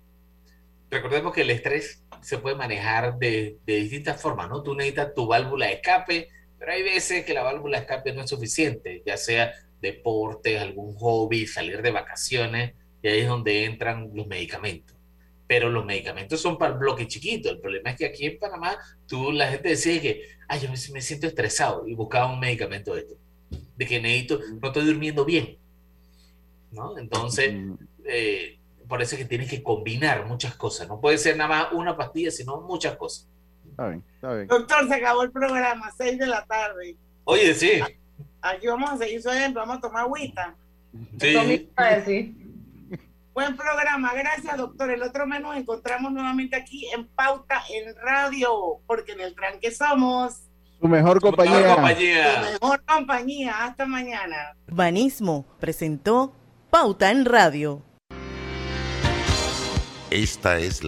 [SPEAKER 7] recordemos que el estrés se puede manejar de, de distintas formas, ¿no? Tú necesitas tu válvula de escape, pero hay veces que la válvula de escape no es suficiente, ya sea deporte, algún hobby, salir de vacaciones, y ahí es donde entran los medicamentos. Pero los medicamentos son para el bloque chiquito. El problema es que aquí en Panamá, tú, la gente decía que, ay, yo me, me siento estresado y buscaba un medicamento de esto, de que necesito, no estoy durmiendo bien. ¿no? Entonces, eh, por eso es que tienes que combinar muchas cosas. No puede ser nada más una pastilla, sino muchas cosas.
[SPEAKER 5] Está bien, está bien.
[SPEAKER 6] Doctor, se acabó el programa, 6 de la tarde.
[SPEAKER 7] Oye, sí.
[SPEAKER 6] Aquí vamos a seguir su ejemplo, vamos a tomar agüita.
[SPEAKER 7] Sí.
[SPEAKER 6] Buen programa, gracias doctor. El otro mes nos encontramos nuevamente aquí en Pauta en Radio, porque en el tranque somos
[SPEAKER 5] Su mejor compañía.
[SPEAKER 6] su mejor compañía. Hasta mañana.
[SPEAKER 21] Urbanismo presentó Pauta en Radio.
[SPEAKER 35] Esta es